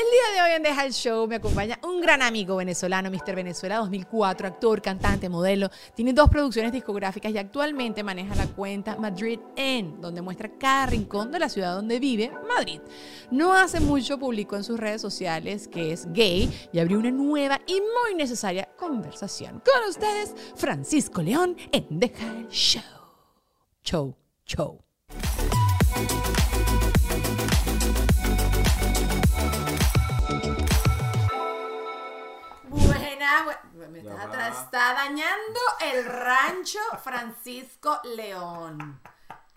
El día de hoy en Deja el Show me acompaña un gran amigo venezolano, Mr. Venezuela 2004, actor, cantante, modelo. Tiene dos producciones discográficas y actualmente maneja la cuenta Madrid En, donde muestra cada rincón de la ciudad donde vive, Madrid. No hace mucho publicó en sus redes sociales que es gay y abrió una nueva y muy necesaria conversación. Con ustedes, Francisco León en Deja el Show. Show, show. Buena, bu- me Ya está, dañando el rancho Francisco León.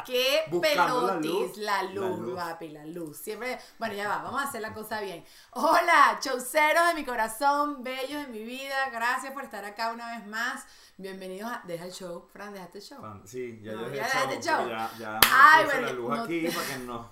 Qué Buscando la pelotis, luz. la La luz, papi, la luz. Siempre, bueno, ya va, vamos a hacer la cosa bien. Hola, chauceros de mi corazón, bellos de mi vida, gracias por estar acá una vez más. Bienvenidos a Deja el Show, Fran, dejaste el show. Sí, ya No, dejé ya el dejaste show, el show. pero Ya, ya Ay, bueno, la luz no aquí te- para que nos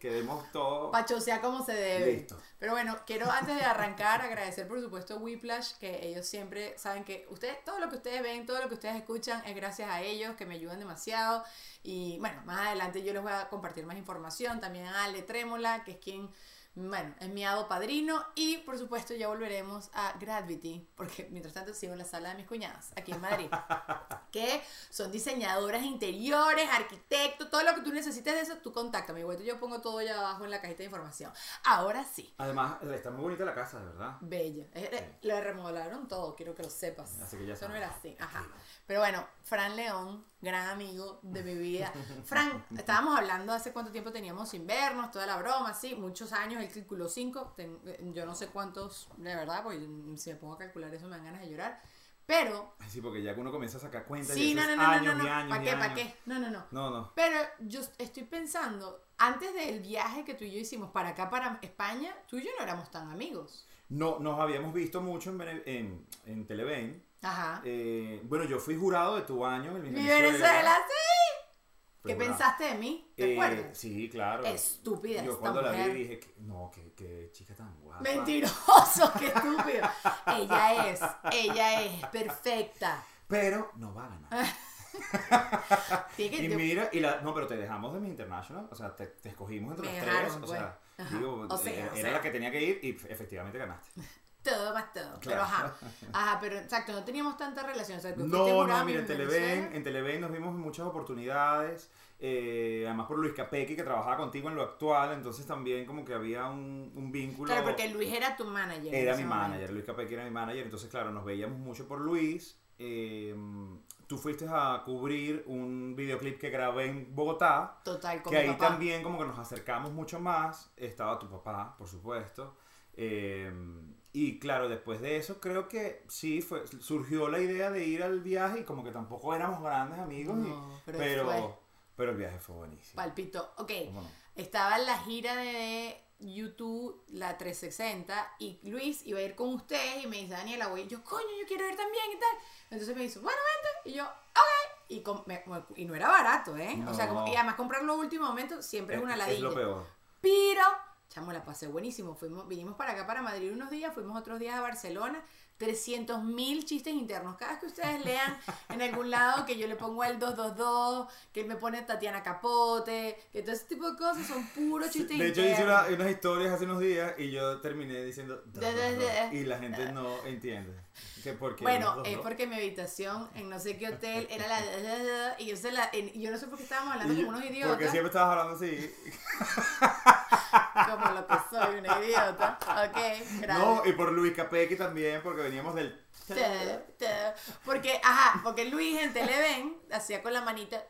quedemos todos. Pachosear como se debe. Listo. Pero bueno, quiero antes de arrancar agradecer por supuesto a Whiplash, que ellos siempre saben que ustedes, todo lo que ustedes ven, todo lo que ustedes escuchan es gracias a ellos, que me ayudan demasiado. Y bueno, más adelante yo les voy a compartir más información. También a Ale Trémola, que es quien, bueno, es mi hado padrino. Y por supuesto ya volveremos a Gravity, porque mientras tanto sigo en la sala de mis cuñadas, aquí en Madrid. que son diseñadoras interiores, arquitectos, todo lo que tú necesites de eso, tú contáctame. Igual yo pongo todo allá abajo en la cajita de información. Ahora sí, Además, está muy bonita la casa, de verdad. bella. Eh, eh, Le remodelaron todo, quiero que lo sepas. Así que ya Eso no era así. Ajá. Pero bueno, Fran León, gran amigo de mi vida. Fran, estábamos hablando hace cuánto tiempo teníamos sin vernos, toda la broma, sí, muchos años, cinco, ten- eh, yo no sé cuántos, de verdad, porque si me pongo a calcular eso me dan ganas de llorar. Pero, Ay, Sí, porque ya que uno comienza a sacar cuentas sí, y no, no, no, no, años no, y años ¿para qué, para qué? No, no, no. No, no. Pero yo estoy pensando, antes del viaje que tú y yo hicimos para acá, para España, tú y yo no éramos tan amigos. No, nos habíamos visto mucho en, en, en Televen. Ajá. Eh, bueno, yo fui jurado de tu año en mi Mi Venezuela, sí. Fui ¿Qué jurado. pensaste de mí? ¿Te Eh, acuerdas? Sí, claro. Estúpida Yo esta cuando la vi dije, que, no, qué, chica tan guapa. Mentiroso, qué estúpido. Ella es, ella es perfecta. Pero no va a ganar. Que- Y mira, y la, no, pero te dejamos de mi International, o sea, te, te escogimos entre Me los dejaron, tres, o pues. sea, digo, O sea, era, o era la que tenía que ir y efectivamente ganaste. Todo más todo. Pero ajá. Ajá, pero exacto, no teníamos tanta relación. O sea, No, no, mira, en Televen, en Televen nos vimos muchas oportunidades, eh, además por Luis Capecchi que trabajaba contigo en lo actual, entonces también como que había un, un vínculo. Claro, porque Luis era tu manager. en Era mi momento. manager, Luis Capecchi era mi manager, entonces claro, nos veíamos mucho por Luis. eh, tú fuiste a cubrir un videoclip que grabé en Bogotá, Total, con que mi ahí papá. también como que nos acercamos mucho más. Estaba tu papá, por supuesto. eh, y claro, después de eso creo que sí, fue, surgió la idea de ir al viaje y como que tampoco éramos grandes amigos. y- pero pero, fue. pero el viaje fue buenísimo. Palpito. Ok. Estaba en la gira de YouTube, la 360, y Luis iba a ir con ustedes y me dice, Daniela, voy. Y yo, coño, yo quiero ir también y tal. Entonces me dice, bueno, vente. Y yo, ok. Y, me- y no era barato, ¿eh? O sea, como- y además comprarlo último momento siempre es, una ladilla. Es lo peor. Pero, chamo, la pasé buenísimo. Fuimos, vinimos para acá, para Madrid unos días, fuimos otros días a Barcelona. 300 mil chistes internos. Cada vez que ustedes lean en algún lado que yo le pongo el 222, que me pone Tatiana Capote, que todo ese tipo de cosas son puros chistes De hecho, internos. hice una- unas historias hace unos días y yo terminé diciendo. Da, da, da. Y la gente no entiende. Porque Bueno, es porque mi habitación en no sé qué hotel era la... Y yo, se la, en- yo no sé por qué estábamos hablando y como unos Porque idiotas. siempre estabas hablando así. Como lo que soy, una idiota. Ok, gracias. No, y por Luis Capecchi también, porque veníamos del. Porque, ajá, porque Luis en Televen hacía con la manita ta,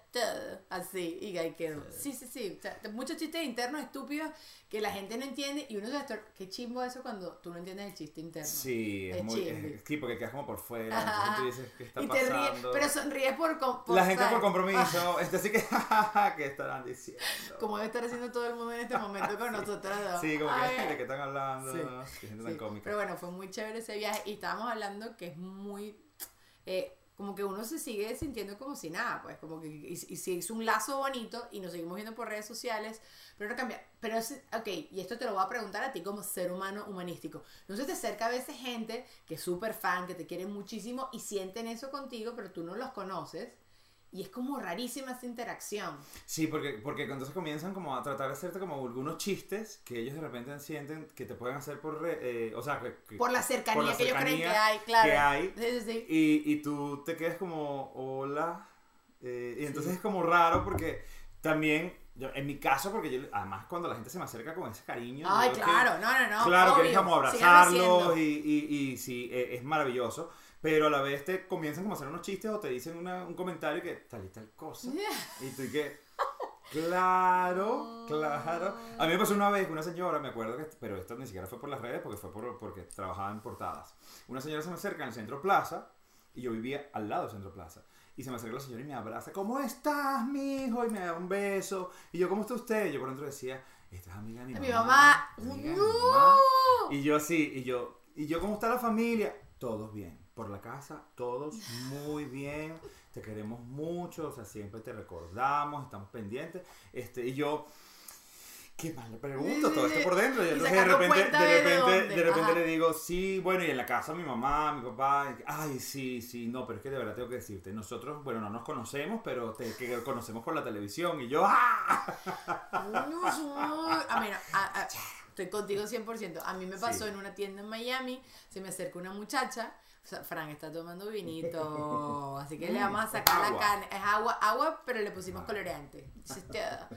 así y ahí quedó. Sí, sí, sí. o sea, muchos chistes internos estúpidos que la gente no entiende y uno se estor- Qué chimbo eso cuando tú no entiendes el chiste interno. Sí, es Es muy. es- sí, porque quedas como por fuera. Ajá. Entonces tú dices, ¿qué está y te ríes, pero sonríes por, por la gente ¿sabes? por compromiso. Está así que, jajaja, ¿qué estarán diciendo? Como debe estar haciendo todo el mundo en este momento con nosotros dos. Sí, como Ay, que, ¿de qué están hablando? Gente Sí, tan cómica. Pero bueno, fue muy chévere ese viaje y estábamos hablando que es muy... eh, como que uno se sigue sintiendo como si nada, pues como que y, y hizo un lazo bonito y nos seguimos viendo por redes sociales, pero no cambia. Pero es, ok, y esto te lo voy a preguntar a ti como ser humano humanístico. ¿No se te acerca a veces gente que es súper fan, que te quiere muchísimo y sienten eso contigo, pero tú no los conoces? Y es como rarísima esa interacción. Sí, porque, porque entonces comienzan como a tratar de hacerte como algunos chistes que ellos de repente sienten que te pueden hacer por... re- eh, o sea, que, que- Por la cercanía por la que ellos creen que hay, claro. que hay. Sí, sí, sí. Y, y tú te quedas como, hola. eh, y entonces es como raro porque también, yo- en mi caso, porque yo, además cuando la gente se me acerca con ese cariño... Ay, yo que- claro, no, no, no. claro, que obvio. es como abrazarlos y, y, y sí, eh, es maravilloso. Pero a la vez te comienzan como a hacer unos chistes o te dicen una- un comentario que tal y tal cosa. Y tú y que... Claro, claro. A mí me pasó una vez que una señora, me acuerdo que, pero esto ni siquiera fue por las redes, porque fue por, porque trabajaba en portadas. Una señora se me acerca en el Centro Plaza, y yo vivía al lado del Centro Plaza. Y se me acerca la señora y me abraza, ¿cómo estás, mi hijo? Y me da un beso. Y yo, ¿cómo está usted? Y yo por dentro decía, esta es amiga de mi Mi mamá. mamá. amiga de mi ¡No! mamá". Y yo así, y yo, ¿y yo cómo está la familia? Todos bien. Por la casa, todos muy bien. Te queremos mucho, o sea, siempre te recordamos, estamos pendientes. Este, y yo, qué mal le pregunto todo esto por dentro. Y entonces de repente, de de repente, de repente le digo, sí, bueno, y en la casa mi mamá, mi papá, ay, sí, sí, no, pero es que de verdad tengo que decirte, nosotros, bueno, no nos conocemos, pero te que conocemos por la televisión. Y yo, ¡ah! No, soy- A no, a- a- estoy contigo 100%. A mí me pasó Sí. en una tienda en Miami, se me acerca una muchacha. Fran está tomando vinito, así que le vamos a Mm, sacar la carne. Es agua, agua, pero le pusimos Ah. Chisteada.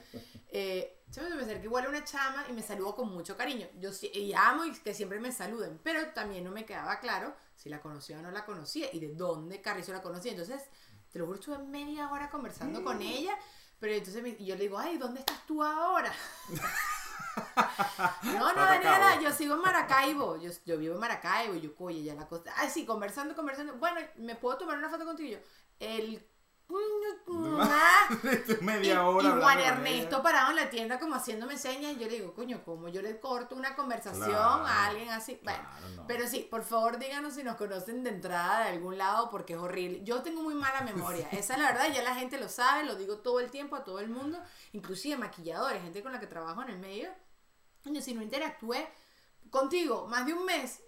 Eh, se me acerca igual a una chama y me saludó con mucho cariño. Yo sí, y amo y que siempre me saluden, pero también no me quedaba claro si la conocía o no la conocía y de dónde Carrizo la conocía. Entonces, te lo juro, estuve media hora conversando con ella, pero entonces me- yo le digo, ay, ¿dónde estás tú ahora? no, no, Maracaibo. Daniela, yo sigo en Maracaibo, yo, yo vivo en Maracaibo, y yo, oye, ya la cosa, ay, sí, conversando, conversando, bueno, ¿me puedo tomar una foto contigo? Y yo, el... Y, Media hora. y hablando Juan Ernesto parado en la tienda como haciéndome señas y yo le digo, coño, ¿cómo yo le corto una conversación Claro. a alguien así? Bueno, Claro, no. pero sí, por favor díganos si nos conocen de entrada de algún lado porque es horrible. Yo tengo muy mala memoria, esa es la verdad, ya la gente lo sabe, lo digo todo el tiempo a todo el mundo, inclusive maquilladores, gente con la que trabajo en el medio. Si no interactué contigo más de un mes,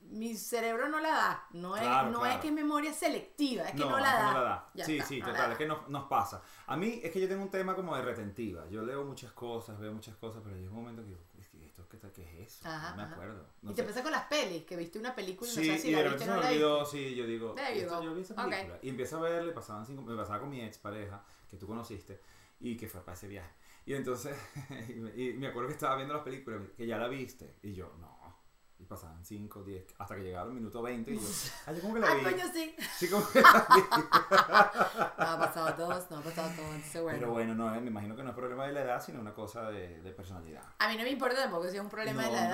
mi cerebro no la da. No, es, Claro, no claro. es que es memoria selectiva, es que no, es la, que da. no la da. Ya sí, está, sí, no la total, da. es que nos, nos pasa. A mí es que yo tengo un tema como de retentiva. Yo leo muchas cosas, veo muchas cosas, pero llega un momento que digo, es que esto, ¿qué, qué es eso? Ajá, no me ajá. acuerdo. No y te sé. pasa con las pelis, que viste una película y no Sí, sabes si y la de viste repente o se no me la olvidó, sí, yo digo, esto, yo vi esa película. Y empiezo a verle, pasaban cinco, me pasaba con mi ex pareja, que tú conociste, y que fue para ese viaje. Y entonces, y me, acuerdo que estaba viendo las películas, que ya la viste, y yo, no. Y pasaban 5, 10, hasta que llegaron el minuto 20, y yo, ay, yo como que la Ah, vi. coño, sí. Sí, como que la vi. No ha pasado a todos, no ha pasado a todos, entonces bueno. Pero bueno, no, eh, me imagino que no es problema de la edad, sino una cosa de, de personalidad. A mí no me importa tampoco si es un problema de No, la no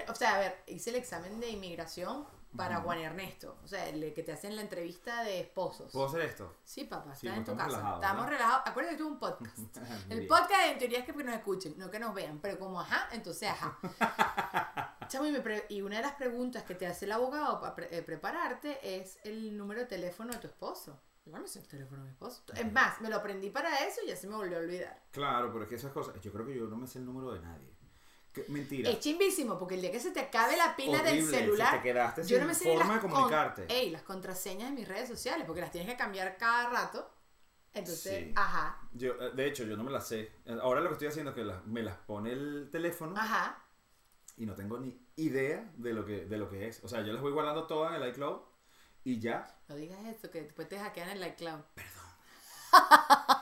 edad. O sea, a ver, hice el examen de inmigración para. Juan Ernesto. O sea, el que te hacen la entrevista de esposos. ¿Puedo hacer esto? Sí, papá, Sí, estás en tu casa. estamos relajados, Estamos ¿verdad? relajados. Acuérdate que tuve un podcast. Muy El bien. podcast en teoría es que nos escuchen, no que nos vean, pero como ajá, entonces ajá. Chamo, y, me pre- y una de las preguntas que te hace el abogado para pre- eh, prepararte es el número de teléfono de tu esposo. Igual me sé el teléfono de mi esposo. Es más, me lo aprendí para eso y ya se me volvió a olvidar. Claro, pero es que esas cosas, yo creo que yo no me sé el número de nadie. Que- mentira. Es chimbísimo, porque el día que se te acabe la pila del celular, si te quedaste yo sin no me sé forma de con- comunicarte. ey, las contraseñas de mis redes sociales, porque las tienes que cambiar cada rato. Entonces, Sí. ajá, Yo, eh, de hecho, yo no me las sé. Ahora lo que estoy haciendo es que las- me las pone el teléfono ajá. y no tengo ni idea de lo que, de lo que es. O sea, yo las voy guardando todas en el iCloud y ya. No digas esto, que después te hackean el iCloud. Perdón.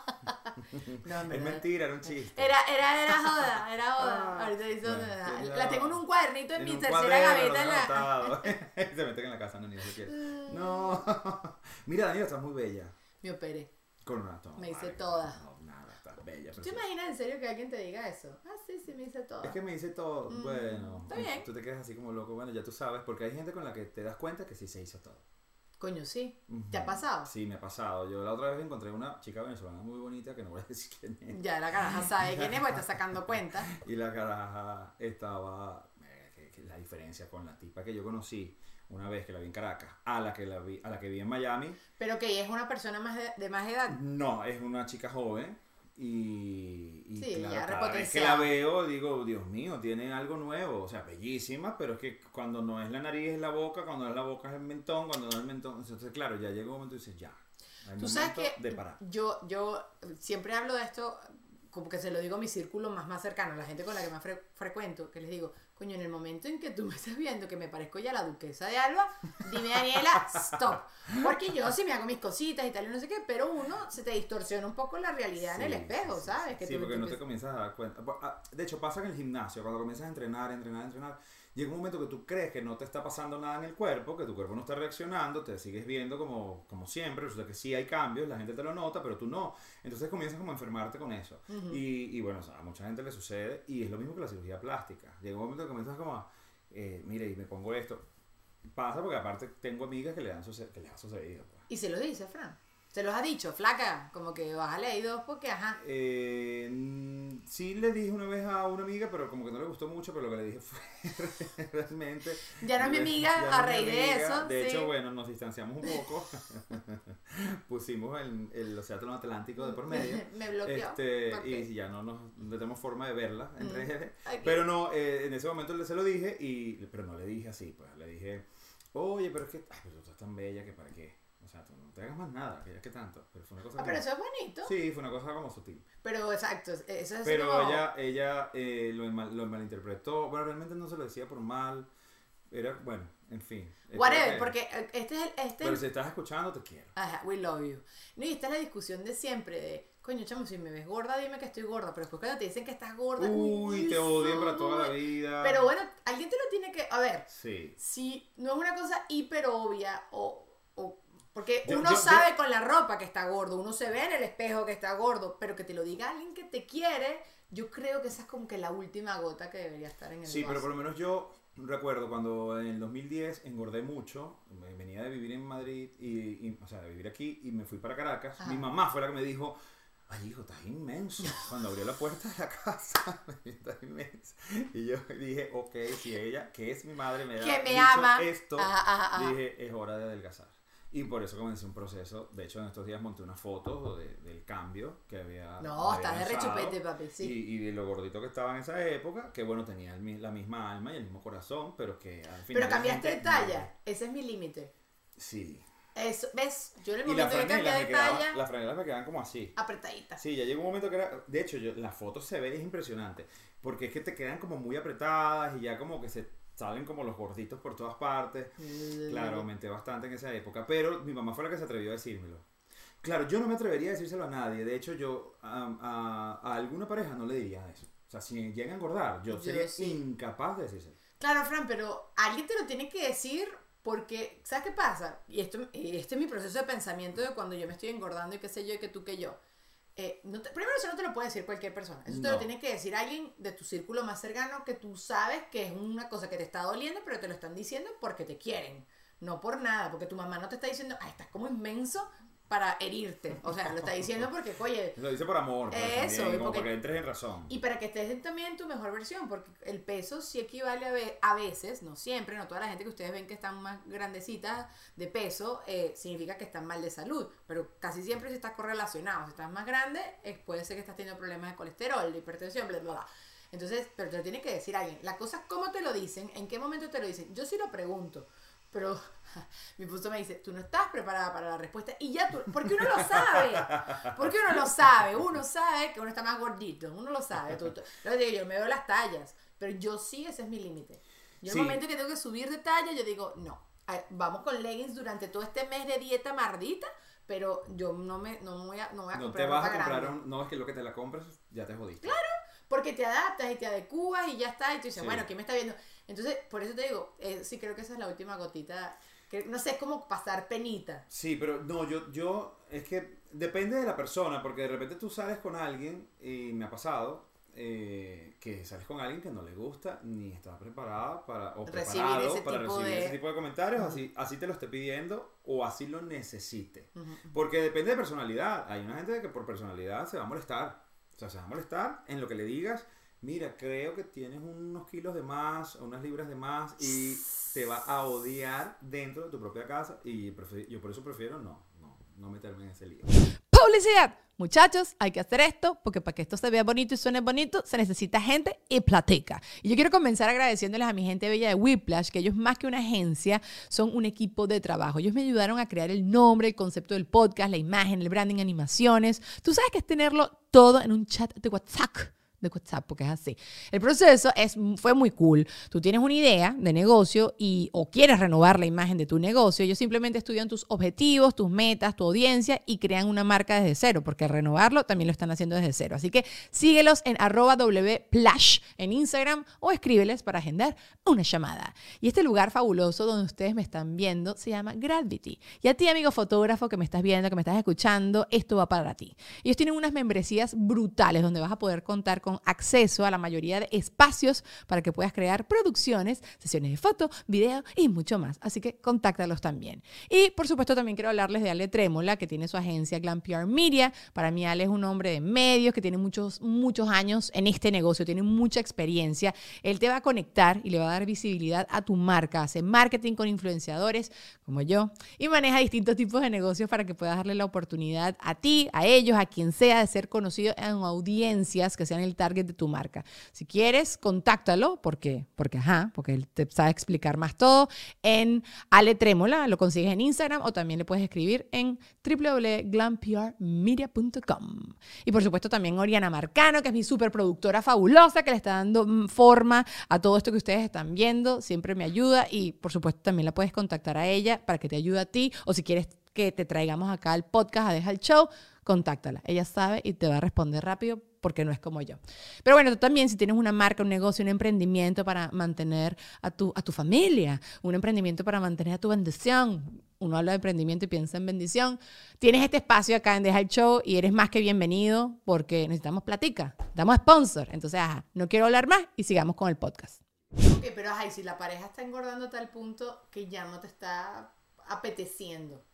no, Es mentira, era un chiste. Era, era, era joda, era joda. Ah, Ahorita dice bueno. La tengo en un cuadernito en, En mi tercera gaveta. en la... anotado. Se meten en la casa, no, ni se quiere. No. Mira, Daniela, estás muy bella. Me operé. Con una toma. Me hice toda. No, nada, estás bella. ¿Tú te imaginas en serio que alguien te diga eso? Ah, sí, sí, me hice todo. Es que me hice todo. Mm, bueno, está bien. tú te quedas así como loco. Bueno, ya tú sabes, porque hay gente con la que te das cuenta que sí se hizo todo. Coño, sí. ¿Te Ujú. ha pasado? Sí, me ha pasado. Yo la otra vez encontré una chica venezolana muy bonita que no voy a decir quién es. Ya la caraja sabe quién es, porque está sacando cuenta. Y la caraja estaba. eh, la diferencia con la tipa que yo conocí una vez que la vi en Caracas a la que la vi, a la que vi en Miami. Pero que ella es una persona más de, de más edad. No, es una chica joven. Y, y Sí, claro, ya cada vez que la veo, digo, Dios mío, tiene algo nuevo. O sea, bellísima, pero es que cuando no es la nariz es la boca, cuando no es la boca es el mentón, cuando no es el mentón. Entonces, claro, ya llega un momento y dices, ya. Hay Tú sabes que de parar. yo, yo siempre hablo de esto, como que se lo digo a mi círculo más, más cercano, la gente con la que más fre- frecuento, que les digo, coño, en el momento en que tú me estás viendo que me parezco ya la duquesa de Alba, dime Daniela, stop. Porque yo sí me hago mis cositas y tal y no sé qué, pero uno se te distorsiona un poco la realidad en el espejo, ¿sabes? Sí, Que Sí, tú- porque tú no te comienzas a dar cuenta. Ah, De hecho, pasa en el gimnasio, cuando comienzas a entrenar, entrenar, entrenar, llega un momento que tú crees que no te está pasando nada en el cuerpo, que tu cuerpo no está reaccionando, te sigues viendo como, como siempre, resulta que sí hay cambios, la gente te lo nota, pero tú no. Entonces comienzas como a enfermarte con eso. y, y bueno, o sea, a mucha gente le sucede y es lo mismo que la cirugía plástica. Llega un momento que comienzas como a, eh, mire, y me pongo esto. Pasa porque aparte tengo amigas que le, han suce- que les ha sucedido. pues. Y se lo dice, Fran. Se los ha dicho, flaca, como que bájale ahí dos porque, ajá. Eh, mm, sí le dije una vez a una amiga, pero como que no le gustó mucho, pero lo que le dije fue realmente... Ya no es mi amiga, a raíz de eso, De sí. hecho, bueno, nos distanciamos un poco. Pusimos el, el Océano Atlántico de por medio. Me bloqueó. Este. Y ya no, nos, no tenemos forma de verla en Mm. redes. Ok. Pero no, eh, en ese momento se lo dije, y, pero no le dije así, pues le dije, oye, pero es que, ay, pero tú estás tan bella que para qué. O sea, tú te hagas más nada, que ya que tanto. Pero fue una cosa Ah, pero eso es bonito. Sí, fue una cosa como sutil. Pero exacto, eso es Pero como- ella, ella eh, lo, mal- lo malinterpretó. Bueno, realmente no se lo decía por mal. Era, bueno, en fin. Whatever, porque eh, este es el. Este Pero es- si estás escuchando, te quiero. Ajá, we love you. No, y esta es la discusión de siempre de, coño, chamo, si me ves gorda, dime que estoy gorda. Pero después cuando te dicen que estás gorda, Uy, te odian para toda la vida. Pero bueno, alguien te lo tiene que. A ver, Sí. si no es una cosa hiper obvia o. porque Yo- uno yo- sabe con la ropa que está gordo, uno se ve en el espejo que está gordo, pero que te lo diga alguien que te quiere, yo creo que esa es como que la última gota que debería estar en el Sí, pero vaso. por lo menos yo recuerdo cuando en el 2010 engordé mucho, venía de vivir en Madrid, y, y- o sea, de vivir aquí, y me fui para Caracas. Ajá. Mi mamá fue la que me dijo, ay hijo, estás inmenso. Cuando abrió la puerta de la casa, estás inmenso. Y yo dije, ok, si ella, que es mi madre, me da que me ama. esto, ajá, ajá. dije, es hora de adelgazar. Y por eso comencé un proceso. De hecho, en estos días monté una foto de- del cambio que había. No, me estás de había rechupete, papi, sí. Y, y de lo gordito que estaba en esa época, que bueno, tenía el la misma alma y el mismo corazón, pero que al final. Pero cambiaste de talla, ese es mi límite. Sí. Eso, ¿ves? Yo en el momento que cambié de talla, las franelas me quedaban como así. apretadita. Sí, ya llegó un momento que era. De hecho, yo, la foto se ve, es impresionante. Porque es que te quedan como muy apretadas y ya como que se salen como los gorditos por todas partes. Claro, aumenté bastante en esa época, pero mi mamá fue la que se atrevió a decírmelo. Claro, yo no me atrevería a decírselo a nadie. De hecho, yo a, a- a alguna pareja no le diría eso. O sea, si llega a engordar, yo Yo sería sí. incapaz de decírselo. Claro, Fran, pero alguien te lo tiene que decir porque, ¿sabes qué pasa? Y esto, este es mi proceso de pensamiento de cuando yo me estoy engordando y qué sé yo, y que tú que yo. Eh, no te- primero, eso no te lo puede decir cualquier persona. Eso te lo tiene que decir alguien de tu círculo más cercano que tú sabes que es una cosa que te está doliendo, pero te lo están diciendo porque te quieren. No por nada, porque tu mamá no te está diciendo, ay, estás como inmenso para herirte. O sea, lo está diciendo porque, oye, Lo dice por amor, pero Eso, también, como porque- porque entres en razón. y para que estés también en tu mejor versión, porque el peso sí equivale a, ve- a veces, no siempre, no toda la gente que ustedes ven que están más grandecitas de peso, eh, significa que están mal de salud, pero casi siempre si está correlacionado, si estás más grande, eh, puede ser que estás teniendo problemas de colesterol, de hipertensión, bla, bla, bla. Entonces, pero te lo tiene que decir alguien. La cosa es cómo te lo dicen, en qué momento te lo dicen. Yo sí lo pregunto, pero mi esposo me dice, tú no estás preparada para la respuesta y ya tú, porque uno lo sabe, porque uno lo sabe, uno sabe que uno está más gordito, uno lo sabe. Tú, tú- que digo, yo me veo las tallas, pero yo sí, ese es mi límite. Yo Sí. el momento que tengo que subir de talla, yo digo, no, vamos con leggings durante todo este mes de dieta mardita, pero yo no me, no voy a, no voy a No comprar te vas a comprar grande. un. No es que lo que te la compras, ya te jodiste. Porque te adaptas y te adecuas y ya está. Y tú dices, Sí. bueno, ¿quién me está viendo? Entonces, por eso te digo, eh, sí creo que esa es la última gotita. Que, no sé, es como pasar penita. Sí, pero no, yo, yo, es que depende de la persona, porque de repente tú sales con alguien, y me ha pasado, eh, que sales con alguien que no le gusta, ni está preparada para, o Recibir preparado para recibir de- ese tipo de comentarios, así, así te lo esté pidiendo, o así lo necesite. Ujú. Porque depende de personalidad. Hay una gente que por personalidad se va a molestar. O sea, se va a molestar en lo que le digas. Mira, creo que tienes unos kilos de más unas libras de más y te va a odiar dentro de tu propia casa. Y yo por eso prefiero no, no, no meterme en ese lío. Publicidad. muchachos, hay que hacer esto, porque para que esto se vea bonito y suene bonito, se necesita gente y platica. Y yo quiero comenzar agradeciéndoles a mi gente bella de Whiplash, que ellos más que una agencia, son un equipo de trabajo. Ellos me ayudaron a crear el nombre, el concepto del podcast, la imagen, el branding, animaciones. Tú sabes que es tenerlo todo en un chat de WhatsApp de WhatsApp, porque es así. El proceso es, fue muy cool. Tú tienes una idea de negocio y o quieres renovar la imagen de tu negocio. Ellos simplemente estudian tus objetivos, tus metas, tu audiencia y crean una marca desde cero, porque renovarlo también lo están haciendo desde cero. Así que síguelos en arroba wplash en Instagram o escríbeles para agendar una llamada. Y este lugar fabuloso donde ustedes me están viendo se llama Gravity. Y a ti, amigo fotógrafo que me estás viendo, que me estás escuchando, esto va para ti. Ellos tienen unas membresías brutales donde vas a poder contar con con acceso a la mayoría de espacios para que puedas crear producciones, sesiones de foto, video y mucho más. Así que contáctalos también. Y por supuesto también quiero hablarles de Ale Trémola, que tiene su agencia Glam PR Media. Para mí Ale es un hombre de medios que tiene muchos, muchos años en este negocio, tiene mucha experiencia. Él te va a conectar y le va a dar visibilidad a tu marca. Hace marketing con influenciadores como yo y maneja distintos tipos de negocios para que puedas darle la oportunidad a ti, a ellos, a quien sea de ser conocido en audiencias que sean el target de tu marca. Si quieres, contáctalo porque, porque, ajá, porque él te sabe explicar más todo en Ale Trémola, lo consigues en Instagram o también le puedes escribir en www.glamprmedia.com. Y por supuesto también Oriana Marcano, que es mi superproductora fabulosa, que le está dando mm, forma a todo esto que ustedes están viendo, siempre me ayuda y por supuesto también la puedes contactar a ella para que te ayude a ti o si quieres que te traigamos acá al podcast a Deja el Show, contáctala. Ella sabe y te va a responder rápido porque no es como yo. Pero bueno, tú también si tienes una marca, un negocio, un emprendimiento para mantener a tu, a tu familia, un emprendimiento para mantener a tu bendición, uno habla de emprendimiento y piensa en bendición, tienes este espacio acá en Deja el Show y eres más que bienvenido porque necesitamos platica, damos sponsor. Entonces, ajá, no quiero hablar más y sigamos con el podcast. Ok, pero ajá, si la pareja está engordando a tal punto que ya no te está apeteciendo.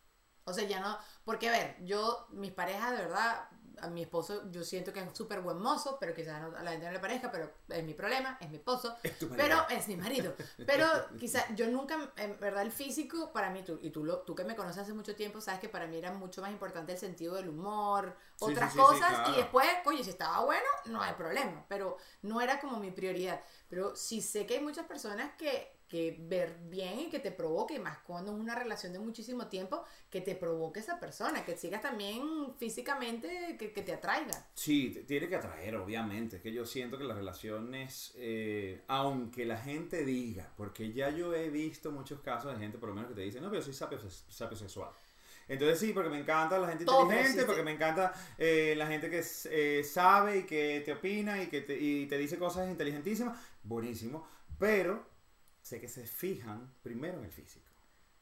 O sea, ya no, porque a ver, yo, mis parejas de verdad, a mi esposo yo siento que es súper buen mozo, pero quizás a la gente no le parezca, pero es mi problema, es mi esposo, pero es mi marido. Pero quizás yo nunca, en verdad el físico, para mí, tú, y tú, lo, tú que me conoces hace mucho tiempo, sabes que para mí era mucho más importante el sentido del humor, otras cosas, y después, oye, si estaba bueno, no hay problema, pero no era como mi prioridad. Pero sí sé que hay muchas personas que que ver bien y que te provoque, más cuando es una relación de muchísimo tiempo, que te provoque esa persona, que sigas también físicamente, que, que te atraiga. Sí, tiene que atraer, obviamente. Es que yo siento que las relaciones, eh, aunque la gente diga, porque ya yo he visto muchos casos de gente, por lo menos, que te dicen, no, pero yo soy sapio, sapio sexual. Entonces sí, porque me encanta la gente inteligente, porque me encanta eh, la gente que eh, sabe y que te opina y que te, y te dice cosas inteligentísimas. Buenísimo. Pero sé que se fijan primero en el físico.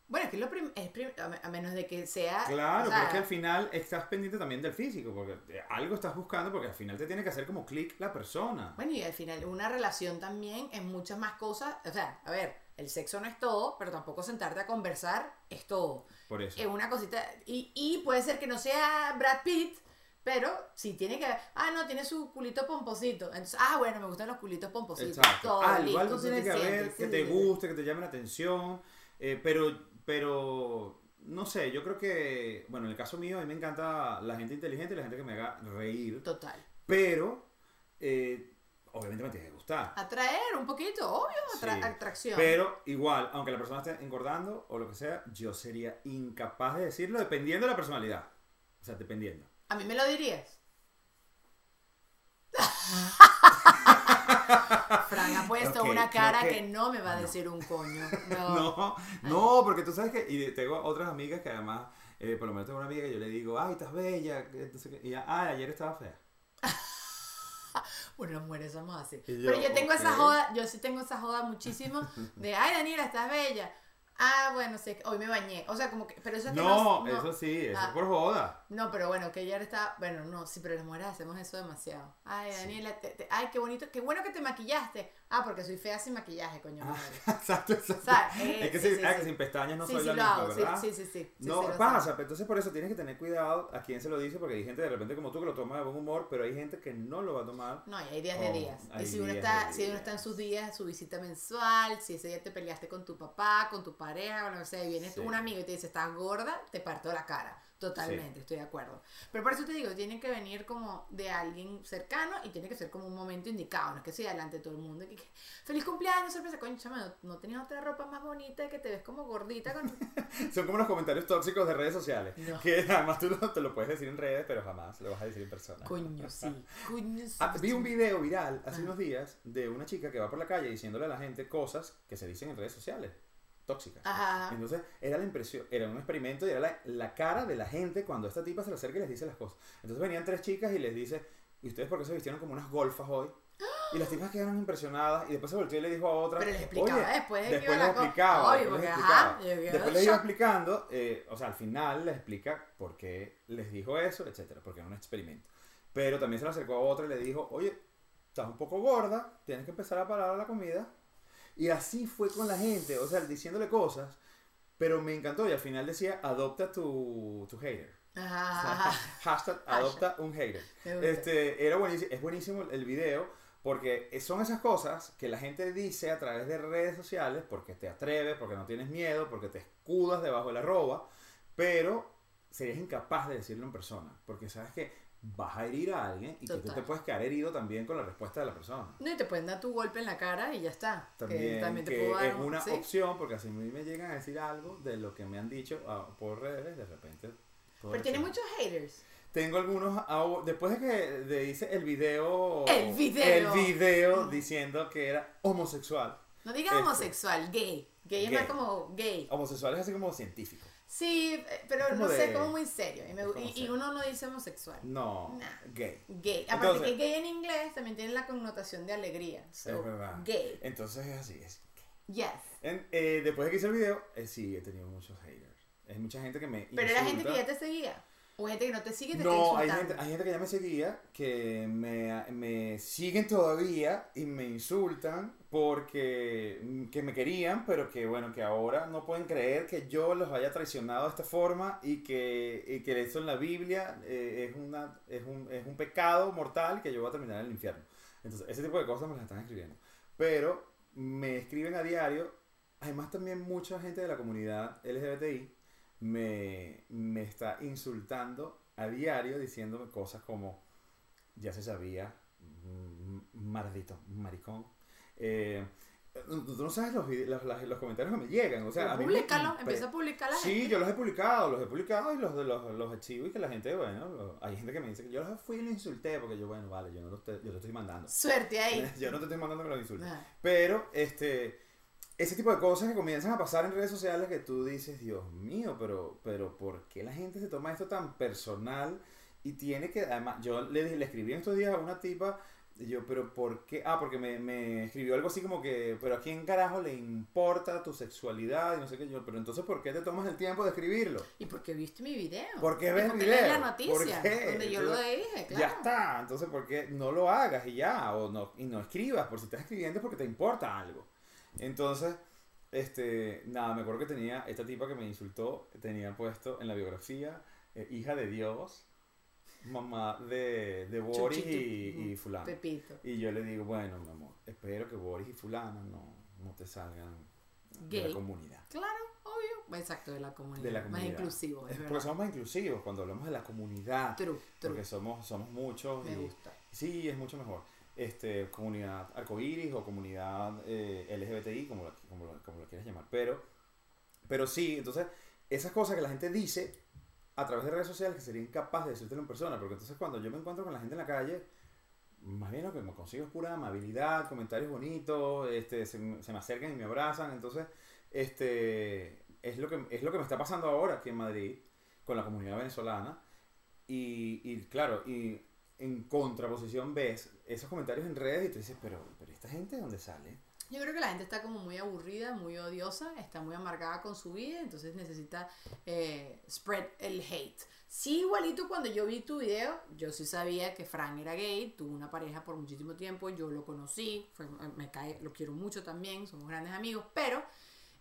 Bueno, es que lo es a menos de que sea... Claro, pero es que al final estás pendiente también del físico, porque algo estás buscando, porque al final te tiene que hacer como clic la persona. Bueno, y al final una relación también es muchas más cosas, o sea, a ver, el sexo no es todo, pero tampoco sentarte a conversar es todo. Por eso. Es una cosita, y, y puede ser que no sea Brad Pitt, pero si tiene que. Ah, no, tiene su culito pomposito. Entonces, ah, bueno, me gustan los culitos pompositos. Exacto. algo tiene que haber que te guste, que te llame la atención. Eh, pero, pero, no sé, yo creo que. Bueno, en el caso mío, a mí me encanta la gente inteligente y la gente que me haga reír. Total. Pero, eh, obviamente me tiene que gustar. Atraer un poquito, obvio, atracción. Pero igual, aunque la persona esté engordando o lo que sea, yo sería incapaz de decirlo dependiendo de la personalidad. O sea, dependiendo. ¿A mí me lo dirías? Fran ha puesto una cara que, no me va a decir un coño. No, no, porque tú sabes que. Y tengo otras amigas que además, eh, por lo menos tengo una amiga que yo le digo, ay, estás bella. y ella, ay, ayer estaba fea. bueno, las mujeres somos así. Pero yo tengo esa joda, yo sí tengo esa joda muchísimo de, ay, Daniela, estás bella. Ah, bueno, sí, hoy me bañé. O sea, como que. Pero eso es que no, eso sí, eso es ah. por joda. No, pero bueno, que ella está. Bueno, no, sí, pero las mujeres hacemos eso demasiado. Ay, Daniela, ay, qué bonito, qué bueno que te maquillaste. Ah, porque soy fea sin maquillaje, coño. Ah, exacto, exacto. Sea, es que, ah, que sin pestañas no soy la misma, ¿verdad? Sí, sí, sí. No pasa, pero entonces por eso tienes que tener cuidado a quién se lo dice, porque hay gente de repente como tú que lo toma de buen humor, pero hay gente que no lo va a tomar. No, y hay días de días. Y si uno, está, si uno está en sus días, su visita mensual, si ese día te peleaste con tu papá, con tu pareja, o no sé, viene un amigo y te dice, estás gorda, te parto la cara Totalmente, estoy de acuerdo. Pero por eso te digo, tiene que venir como de alguien cercano y tiene que ser como un momento indicado, no es que sea delante de todo el mundo. Que, que, Feliz cumpleaños, sorpresa, coño, no, no tenías otra ropa más bonita que te ves como gordita con... Son como los comentarios tóxicos de redes sociales. No. Que además tú lo, te lo puedes decir en redes, pero jamás lo vas a decir en persona. Coño, sí, coño, sí. Ah, vi un video viral hace Ah. unos días de una chica que va por la calle diciéndole a la gente cosas que se dicen en redes sociales, tóxicas. Ajá. Entonces era la impresión, era un experimento y era la, la cara de la gente cuando esta tipa se le acerca y les dice las cosas. Entonces venían tres chicas y les dice, ¿y ustedes por qué se vistieron como unas golfas hoy? Y las tipas quedaron impresionadas y después se volteó y le dijo a otra. Pero les explicaba "Oye", después de después les explicaba. Obvio, después les porque, explicaba. ajá, Después les iba explicando, eh, o sea, al final les explica por qué les dijo eso, etcétera, porque era un experimento. Pero también se le acercó a otra y le dijo, oye, estás un poco gorda, tienes que empezar a parar la comida. Y así fue con la gente, o sea, diciéndole cosas, pero me encantó y al final decía, adopta tu, tu hater. Ajá, ajá. Hashtag adopta un hater. Este, era buenísimo, es buenísimo el video porque son esas cosas que la gente dice a través de redes sociales porque te atreves, porque no tienes miedo, porque te escudas debajo de la roba, pero serías incapaz de decirlo en persona porque sabes que vas a herir a alguien y que tú Total. te puedes quedar herido también con la respuesta de la persona. No, y te pueden dar tu golpe en la cara y ya está. Que También, también te que puedo dar es un- una ¿sí? opción porque así a mí me llegan a decir algo de lo que me han dicho ah, por redes, de repente. Pero tiene muchos haters. Tengo algunos, ah, después de que de hice el video, El video. el video diciendo que era homosexual. No digas Este. homosexual, gay. Gay es Gay. más como gay. Homosexual es así como científico. Sí, eh, pero no sé, como muy serio. Y, me- y- y uno no dice homosexual. No, Nah. gay. Gay. Aparte Entonces- que gay en inglés también tiene la connotación de alegría. So, es verdad. Gay. Entonces es así. Es. Yes. En- eh, después de que hice el video, eh, sí, he tenido muchos haters. Es mucha gente que me Pero era gente que insulta. ya te seguía. O gente que no te sigue te No, está hay gente, hay gente que ya me seguía, que me, me siguen todavía y me insultan porque mm, que me querían, pero que bueno, que ahora no pueden creer que yo los haya traicionado de esta forma y que, y que eso en la Biblia eh, es, una, es, un, es un pecado mortal que yo voy a terminar en el infierno. Entonces, ese tipo de cosas me las están escribiendo. Pero me escriben a diario, además también mucha gente de la comunidad LGBTI me, me está insultando a diario diciéndome cosas como ya se sabía, mm, maldito, maricón. Eh, tú no sabes los, los, los comentarios que me llegan. O sea, a mí me empieza a publicar la Sí, gente. yo los he publicado, los he publicado y los los, los archivo y que la gente, bueno, lo- hay gente que me dice que yo los fui y los insulté porque yo, bueno, vale, yo no te, yo te estoy mandando. Suerte ahí. Yo no te estoy mandando que los insultes. Pero, este, ese tipo de cosas que comienzan a pasar en redes sociales que tú dices, Dios mío, pero, pero ¿por qué la gente se toma esto tan personal? Y tiene que, además, yo le, le escribí en estos días a una tipa, y yo, pero ¿por qué? Ah, porque me, me escribió algo así como que, pero ¿a quién carajo le importa tu sexualidad? Y no sé qué, yo, pero entonces ¿por qué te tomas el tiempo de escribirlo? ¿Y por qué viste mi video? ¿Por qué ¿Y ves lees video? la noticia? ¿Por qué? Donde yo lo dije, claro. Ya está, entonces ¿por qué no lo hagas y ya? O no, y no escribas, por si estás escribiendo es porque te importa algo. Entonces, este, nada, me acuerdo que tenía esta tipa que me insultó, tenía puesto en la biografía, eh, hija de Dios, mamá de, de Boris y, y fulano. Pepito. Y yo le digo, bueno, mi amor, espero que Boris y fulana no, no te salgan de la comunidad. Claro, obvio. Exacto, de la comunidad. De la Más comunidad. inclusivo, es Es porque somos más inclusivos cuando hablamos de la comunidad. True, true. Porque somos, somos muchos. Me y- gusta. Sí, es mucho mejor. Este, comunidad arcoíris o comunidad eh, LGBTI, como lo, como, quieras llamar. Pero, pero sí, entonces, esas cosas que la gente dice a través de redes sociales que sería incapaz de decírtelo en persona. Porque entonces cuando yo me encuentro con la gente en la calle, más bien lo que me consigo es pura amabilidad, comentarios bonitos, este, se, se me acercan y me abrazan. Entonces, este, es lo que, es lo que me está pasando ahora aquí en Madrid con la comunidad venezolana. Y, y claro, y en contraposición ves esos comentarios en redes y tú dices, pero, pero esta gente de dónde sale? Yo creo que la gente está como muy aburrida, muy odiosa, está muy amargada con su vida, entonces necesita eh, spread el hate. Sí, igualito cuando yo vi tu video, yo sí sabía que Frank era gay, tuvo una pareja por muchísimo tiempo, yo lo conocí, fue- me cae, lo quiero mucho también, somos grandes amigos, pero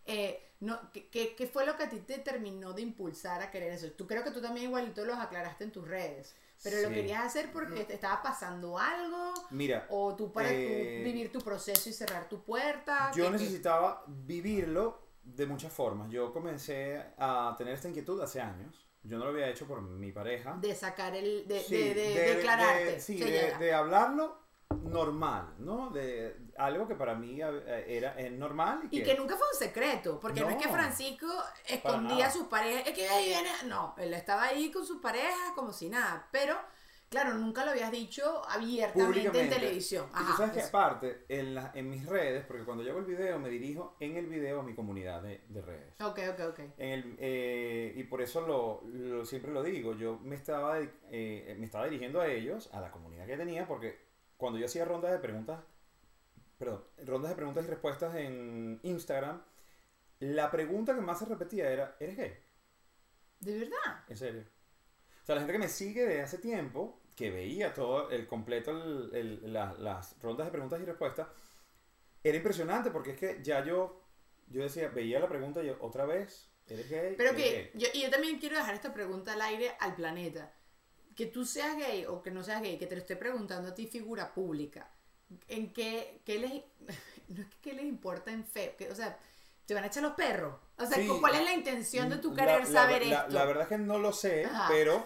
eh, no, ¿qué, qué, qué fue lo que a ti te terminó de impulsar a querer eso? Tú creo que tú también igualito los aclaraste en tus redes, pero lo Sí. querías hacer porque te estaba pasando algo, Mira, o tú para tú Eh, vivir tu proceso y cerrar tu puerta. yo ¿qué- qué? necesitaba vivirlo de muchas formas. Yo comencé a tener esta inquietud hace años yo no lo había hecho por mi pareja. De sacar el. de, Sí, de, de, declararte. sí, Sí, de, ya, ya. de hablarlo normal, ¿no? De algo que para mí eh, era es normal y Y que, que nunca fue un secreto, porque no, es que. Francisco escondía a sus parejas, es que ahí viene, no, él estaba ahí con sus parejas como si nada, pero claro, nunca lo habías dicho abiertamente en televisión. Y tú Ajá, sabes que eso. aparte, en, la- en mis redes, porque cuando yo hago el video, me dirijo en el video a mi comunidad de, de redes. Ok, ok, ok. En el, eh, y por eso lo, lo- siempre lo digo, yo me estaba, eh, me estaba dirigiendo a ellos, a la comunidad que tenía, porque cuando yo hacía rondas de preguntas, perdón, rondas de preguntas y respuestas en Instagram, la pregunta que más se repetía era, ¿eres gay? ¿De verdad? En serio. O sea, la gente que me sigue de hace tiempo, que veía todo el completo, el- el- la- las rondas de preguntas y respuestas, era impresionante porque es que ya yo, yo decía, veía la pregunta y yo, otra vez, ¿eres gay? Pero ¿Eres que, gay?". yo, y yo también quiero dejar esta pregunta al aire al planeta. Que tú seas gay o que no seas gay, que te lo esté preguntando a ti figura pública. ¿En qué, qué les, no es que qué les importa en feo? Que, o sea, ¿te van a echar los perros? O sea, Sí. ¿cuál es la intención de tu querer la- saber la, esto? La verdad es que no lo sé, Ajá. pero,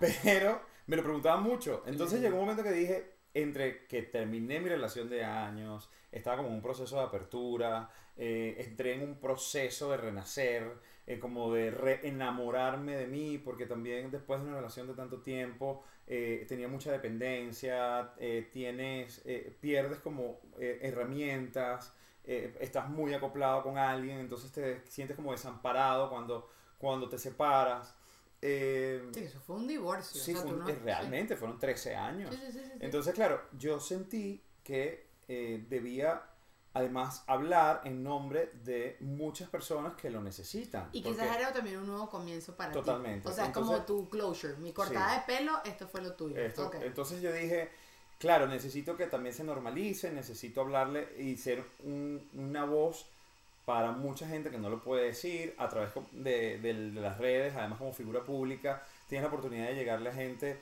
pero me lo preguntaban mucho. Entonces llegó un momento que dije, entre que terminé mi relación de años, estaba como un proceso de apertura, eh, entré en un proceso de renacer, eh, como de reenamorarme de mí, porque también después de una relación de tanto tiempo eh, tenía mucha dependencia, tienes, pierdes como herramientas, estás muy acoplado con alguien, entonces te sientes como desamparado cuando, cuando te separas. Eh, Sí, eso fue un divorcio. sí, o sea, fue un- no- realmente fueron 13 años. Sí, sí, sí, sí, sí. Entonces, claro, yo sentí que eh, debía además hablar en nombre de muchas personas que lo necesitan. Y quizás era también un nuevo comienzo para ti. Totalmente. O sea, es como Entonces- tu closure. Mi cortada de pelo, esto fue lo tuyo. Esto- Ok. Entonces yo dije, claro, necesito que también se normalice, necesito hablarle y ser un- una voz para mucha gente que no lo puede decir a través de, de- de las redes, además como figura pública, tienes la oportunidad de llegarle a gente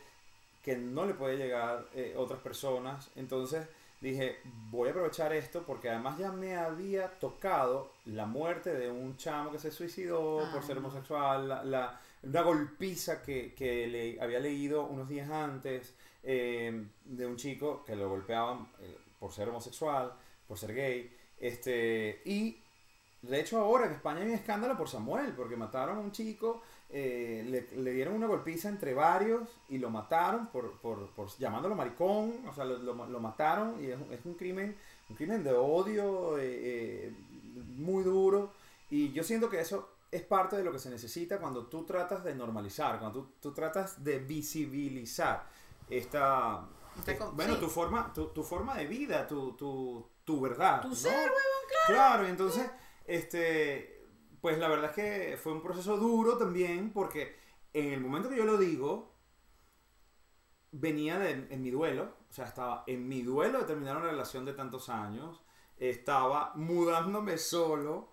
que no le puede llegar eh, otras personas. Entonces dije, voy a aprovechar esto porque además ya me había tocado la muerte de un chamo que se suicidó Ah, por ser no. homosexual, la, la- una golpiza que, que le había leído unos días antes eh, de un chico que lo golpeaban eh, por ser homosexual, por ser gay. Este, y de hecho ahora en España hay un escándalo por Samuel, porque mataron a un chico, eh, le, le dieron una golpiza entre varios y lo mataron por, por, por llamándolo maricón, o sea, lo, lo- lo mataron y es, un- es un crimen, un crimen de odio eh, eh, muy duro. Y yo siento que eso es parte de lo que se necesita cuando tú tratas de normalizar, cuando tú, tú tratas de visibilizar esta... Esta eh, bueno, sí. tu forma, tu, tu forma de vida, tu, tu, tu verdad. Tu ¿no? ser, huevón, Claro, y entonces, este, pues la verdad es que fue un proceso duro también, porque en el momento que yo lo digo, venía de, en mi duelo, o sea, estaba en mi duelo de terminar una relación de tantos años, estaba mudándome solo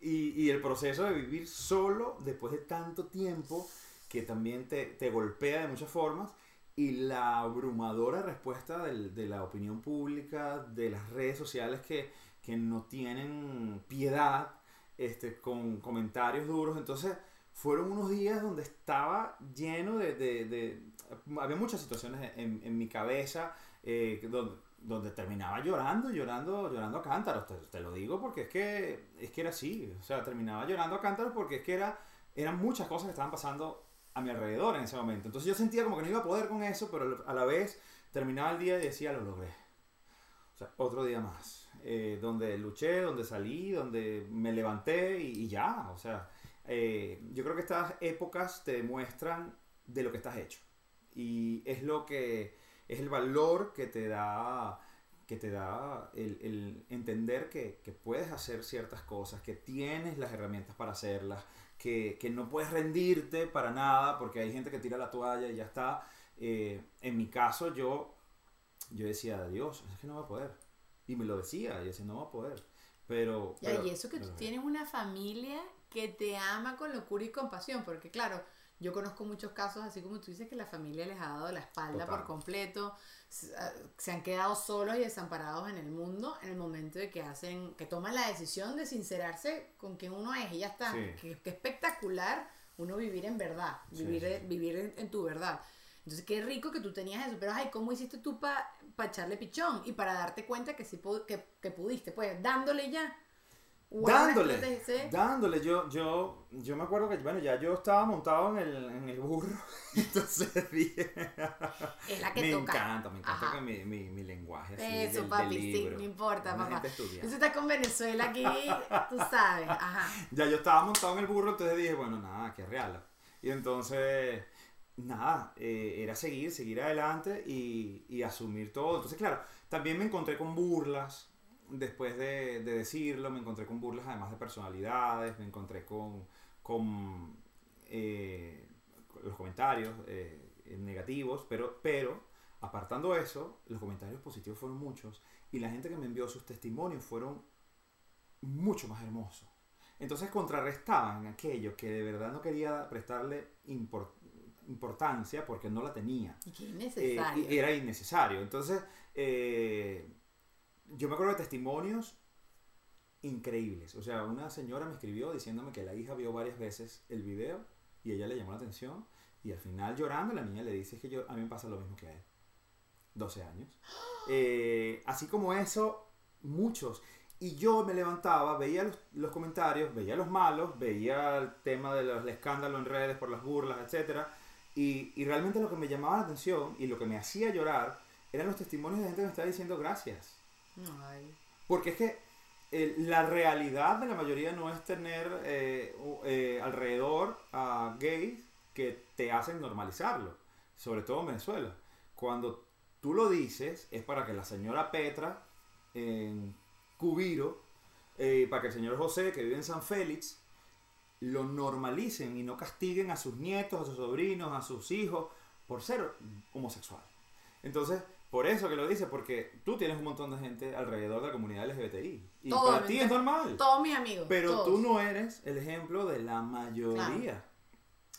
y, y el proceso de vivir solo después de tanto tiempo que también te, te golpea de muchas formas y la abrumadora respuesta del- de la opinión pública, de las redes sociales que, que no tienen piedad, este, con comentarios duros. Entonces, fueron unos días donde estaba lleno de... de- de- había muchas situaciones en, en mi cabeza eh, donde, donde terminaba llorando, llorando, llorando a cántaros. Te, te lo digo porque es que, es que era así. O sea, terminaba llorando a cántaros porque es que era, eran muchas cosas que estaban pasando a mi alrededor en ese momento. Entonces yo sentía como que no iba a poder con eso, pero a la vez terminaba el día y decía, lo logré. O sea, otro día más. Eh, donde luché, donde salí, donde me levanté y, y ya. O sea, eh, yo creo que estas épocas te demuestran de lo que estás hecho. Y es lo que es el valor que te da que te da el, el entender que, que puedes hacer ciertas cosas, que tienes las herramientas para hacerlas, que, que no puedes rendirte para nada, porque hay gente que tira la toalla y ya está. Eh, en mi caso, yo, yo decía, Dios, es que no va a poder. Y me lo decía, y decía, no va a poder. Pero... Ya, pero- y eso que tú tienes una familia que te ama con locura y compasión, porque claro, yo conozco muchos casos, así como tú dices, que la familia les ha dado la espalda Total. por completo, se ah, se han quedado solos y desamparados en el mundo en el momento de que hacen, que toman la decisión de sincerarse con quien uno es y ya está. Sí. Que, que espectacular uno vivir en verdad, vivir, sí, sí. vivir en, en tu verdad. Entonces, qué rico que tú tenías eso, pero ay, ¿cómo hiciste tú para echarle pichón? Y para darte cuenta que sí pu- que, que pudiste, pues, dándole ya. Dándole, dándole, yo, yo, yo me acuerdo que, bueno, ya yo estaba montado en el, en el burro, entonces dije, Es la que me toca. encanta, me encanta Ajá. que mi, mi, mi lenguaje así Eso, del, del papi, sí, no importa, Una papá. Entonces estás con Venezuela aquí, tú sabes, ajá. Ya yo estaba montado en el burro, entonces dije, bueno, nada, que real. Y entonces, nada, eh, era seguir, seguir adelante y, y asumir todo. Entonces, claro, también me encontré con burlas después de, de decirlo, me encontré con burlas además de personalidades, me encontré con, con eh, los comentarios eh, negativos, pero, pero apartando eso, los comentarios positivos fueron muchos y la gente que me envió sus testimonios fueron mucho más hermosos. Entonces contrarrestaban aquello que de verdad no quería prestarle impor- importancia porque no la tenía. Y qué Eh, innecesario. y era innecesario. Entonces, eh, yo me acuerdo de testimonios increíbles. O sea, una señora me escribió diciéndome que la hija vio varias veces el video y ella le llamó la atención y al final llorando la niña le dice "Es que yo, a mí me pasa lo mismo que a él. 12 años. Eh, así como eso, muchos. Y yo me levantaba, veía los, los comentarios, veía los malos, veía el tema del escándalo en redes por las burlas, etc. Y, y realmente lo que me llamaba la atención y lo que me hacía llorar eran los testimonios de gente que me estaba diciendo gracias. Ay. Porque es que eh, la realidad de la mayoría no es tener eh, eh, alrededor a gays que te hacen normalizarlo, sobre todo en Venezuela. Cuando tú lo dices es para que la señora Petra en Cubiro, eh, para que el señor José que vive en San Félix, lo normalicen y no castiguen a sus nietos, a sus sobrinos, a sus hijos por ser homosexual. Entonces, por eso que lo dice, porque tú tienes un montón de gente alrededor de la comunidad LGBTI. Y Todo, para ti es normal. Todos mis amigos. Pero todos. tú no eres el ejemplo de la mayoría.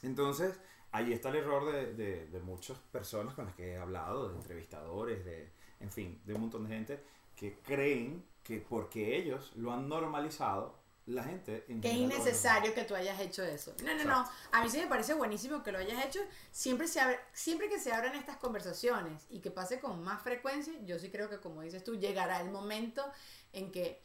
Entonces, ahí está el error de, de- de muchas personas con las que he hablado, de entrevistadores, de, en fin, de un montón de gente que creen que porque ellos lo han normalizado, la gente... en Que es innecesario que tú hayas hecho eso. No, no, no. A mí sí me parece buenísimo que lo hayas hecho. Siempre, se abre- siempre que se abran estas conversaciones y que pase con más frecuencia, yo sí creo que, como dices tú, llegará el momento en que,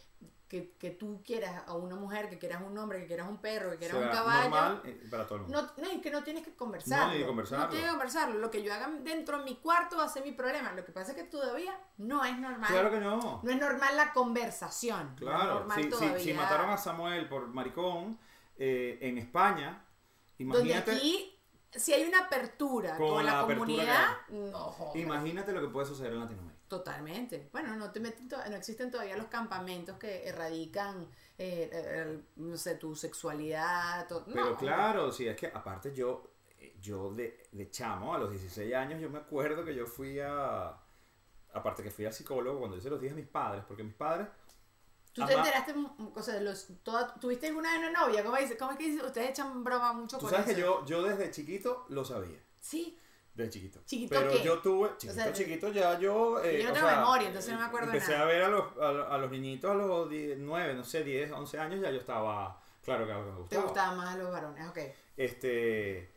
que, que tú quieras a una mujer, que quieras un hombre, que quieras un perro, que quieras un sea caballo. normal eh, para todo el mundo. No, no, es que no tienes que conversarlo. No, ni conversarlo. No tienes que conversarlo. Lo que yo haga dentro de mi cuarto va a ser mi problema. Lo que pasa es que todavía no es normal. Claro que no. No es normal la conversación. No Claro, normal si, si- si mataron a Samuel por maricón eh, en España, Donde imagínate, aquí, si hay una apertura con, Con la, la comunidad, no imagínate lo que puede suceder en Latinoamérica. Totalmente. Bueno, no te meten to- no existen todavía los campamentos que erradican, eh, eh, no sé, tu sexualidad. to- Pero no. claro, sí, es que aparte yo, eh, yo de, de chamo, a los 16 años, yo me acuerdo que yo fui a... Aparte que fui al psicólogo cuando yo se los dije a mis padres, porque mis padres... Tú te enteraste, o sea, los, toda- ¿tuviste alguna vez una novia? ¿Cómo, dice, ¿Cómo es que dice? Ustedes echan broma mucho Tú con sabes eso. que yo, yo desde chiquito lo sabía. Sí. Desde chiquito. ¿Chiquito Pero qué? yo tuve, chiquito, sea, chiquito, ya yo... eh, yo no o tengo sea, memoria, entonces no me acuerdo de Empecé nada. a ver a los, a, a los niñitos a los 10, 9, no sé, 10, 11 años, ya yo estaba... Claro que me Te gustaba. gustaban más los varones, ok. Este,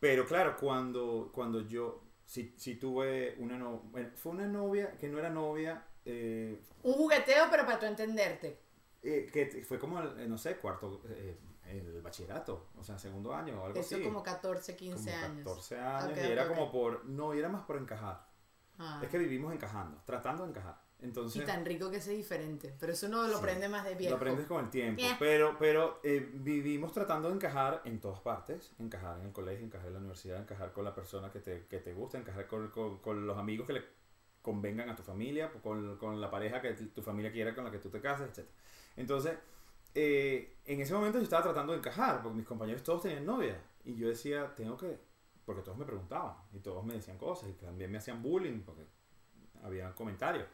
pero claro, cuando, cuando yo, si, si tuve una novia, bueno, fue una novia que no era novia, eh, Un jugueteo, pero para tú entenderte. eh, que fue como, el, eh, no sé, cuarto, el bachillerato, o sea, segundo año o algo Eso así. como 14, 15 Como años. 14 años, Ok, y era ok, ok. como por, no, y era más por encajar. Ah. Es que vivimos encajando, tratando de encajar. Y Entonces, tan rico que es diferente. Pero eso uno lo Sí. aprende más de Lo viejo. aprendes con el tiempo. Bien. Pero, pero eh, vivimos tratando de encajar en todas partes. Encajar en el colegio, encajar en la universidad, encajar con la persona que te, que te gusta, encajar con, con- con los amigos que le convengan a tu familia, con, con la pareja que tu familia quiera, con la que tú te cases, etc. Entonces, eh, en ese momento yo estaba tratando de encajar, porque mis compañeros todos tenían novia. Y yo decía, tengo que... Porque todos me preguntaban y todos me decían cosas y también me hacían bullying porque había comentarios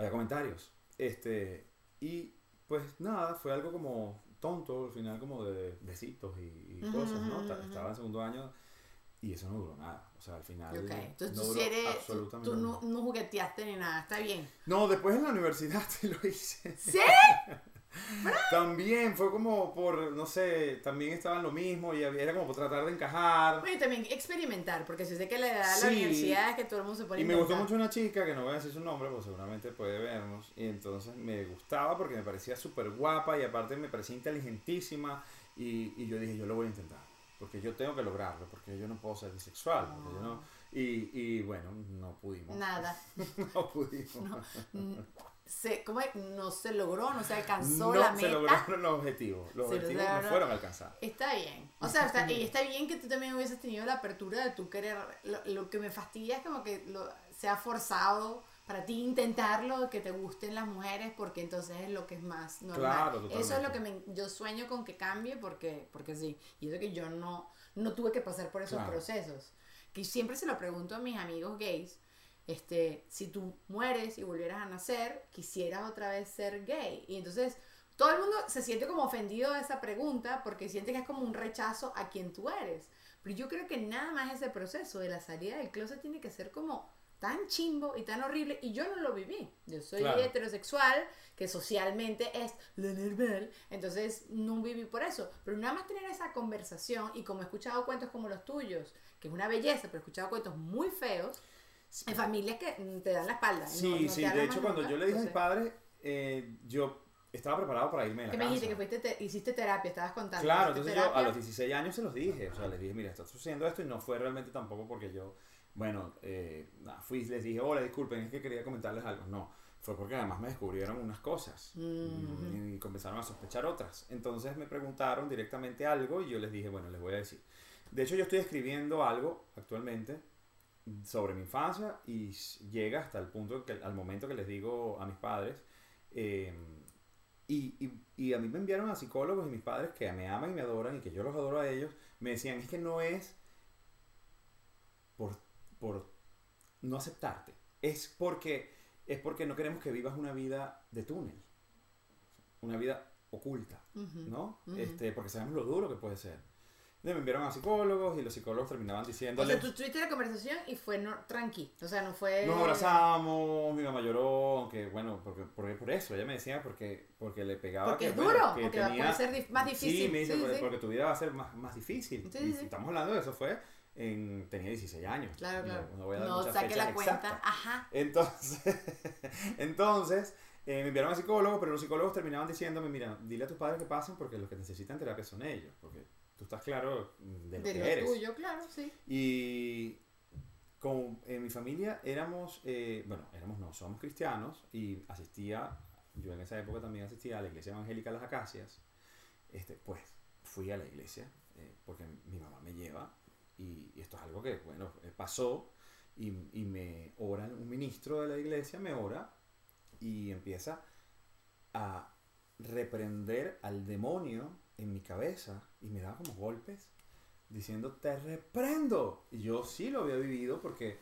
había comentarios. Este, y pues nada, fue algo como tonto, al final como de besitos y, y cosas, ¿no? Estaba en segundo año y eso no duró nada. O sea, al final entonces no tú, duró sí eres, absolutamente tú no, nada. no jugueteaste ni nada, está bien. No, después en la universidad sí lo hice. ¿Sí? También fue como por, no sé, también estaban lo mismo y era como por tratar de encajar. Bueno, y también experimentar, porque si sé que edad de Sí. la universidad es que todo el mundo se pone Y me gustó mucho una chica, que no voy a decir su nombre, porque seguramente puede vernos. Y entonces me gustaba porque me parecía súper guapa y aparte me parecía inteligentísima. Y, y yo dije, yo lo voy a intentar. Porque yo tengo que lograrlo, porque yo no puedo ser bisexual. porque yo no- y, y bueno, no pudimos. Nada. No pudimos. No, mm, se, ¿cómo es? no se logró, no se alcanzó No la se meta. lograron los objetivos. Los Se objetivos no fueron alcanzados. Está bien. O sea, está, y está bien que tú también hubieses tenido la apertura de tu querer. Lo, lo que me fastidia es como que lo, sea forzado para ti intentarlo, que te gusten las mujeres, porque entonces es lo que es más normal. Claro, eso es lo que me, yo sueño con que cambie, porque, porque sí. Y eso que yo no, no tuve que pasar por esos Claro. procesos. Que siempre se lo pregunto a mis amigos gays. Este, si tú mueres y volvieras a nacer, quisieras otra vez ser gay. Y entonces todo el mundo se siente como ofendido de esa pregunta porque siente que es como un rechazo a quien tú eres. Pero yo creo que nada más ese proceso de la salida del closet tiene que ser como tan chimbo y tan horrible y yo no lo viví. Yo soy Claro. heterosexual, que socialmente es lo normal, entonces no viví por eso. Pero nada más tener esa conversación y como he escuchado cuentos como los tuyos, que es una belleza, pero he escuchado cuentos muy feos, en familias que mm, te dan la espalda. Sí, no- no sí. De hecho, cuando nunca. yo le dije a mis Entonces, padres, eh, yo estaba preparado para irme de la ¿Qué me dijiste? Que fuiste te- hiciste terapia, estabas contando. Claro, entonces yo a terapia. los 16 años se los dije, o sea, les dije, mira, está sucediendo esto y no fue realmente tampoco porque yo, bueno, eh, nada, fui les dije, hola, disculpen, es que quería comentarles algo. No, fue porque además me descubrieron unas cosas Mm. y comenzaron a sospechar otras. Entonces me preguntaron directamente algo y yo les dije, bueno, les voy a decir. De hecho, yo estoy escribiendo algo actualmente sobre mi infancia y llega hasta el punto, que, al momento que les digo a mis padres, eh, y, y- y a mí me enviaron a psicólogos y mis padres que me aman y me adoran y que yo los adoro a ellos, me decían, es que no es por, por no aceptarte, es porque, es porque no queremos que vivas una vida de túnel, una vida oculta. ¿no? Ujú. este, porque sabemos lo duro que puede ser. Me enviaron a psicólogos y los psicólogos terminaban O diciéndole... sea, tú tuviste la conversación y fue no, tranqui. O sea, no fue. Nos abrazamos, mi mamá lloró, aunque bueno, porque, porque por eso, ella me decía porque, porque le pegaba Porque que, es bueno, duro, que porque va- puede ser dif- más difícil. Sí, me dice, Sí, porque, sí. porque tu vida va a ser más, más difícil. Sí, estamos hablando de eso, fue en, tenía 16 años. Claro, claro. No, no voy a dar No mucha saque fecha la cuenta. Ajá. Entonces, entonces eh, me enviaron a psicólogos, pero los psicólogos terminaban diciéndome, mira, dile a tus padres que pasen porque los que necesitan terapia son ellos, porque tú estás claro de lo De que lo eres. tuyo, claro, sí. Y con, en mi familia éramos, eh, bueno, éramos no, somos cristianos y asistía, yo en esa época también asistía a la iglesia evangélica Las Acacias. Este, pues fui a la iglesia eh, porque mi mamá me lleva y, y esto es algo que, bueno, eh, pasó y, y me ora, un ministro de la iglesia me ora y empieza a reprender al demonio en mi cabeza y me daba como golpes diciendo te reprendo y yo sí lo había vivido porque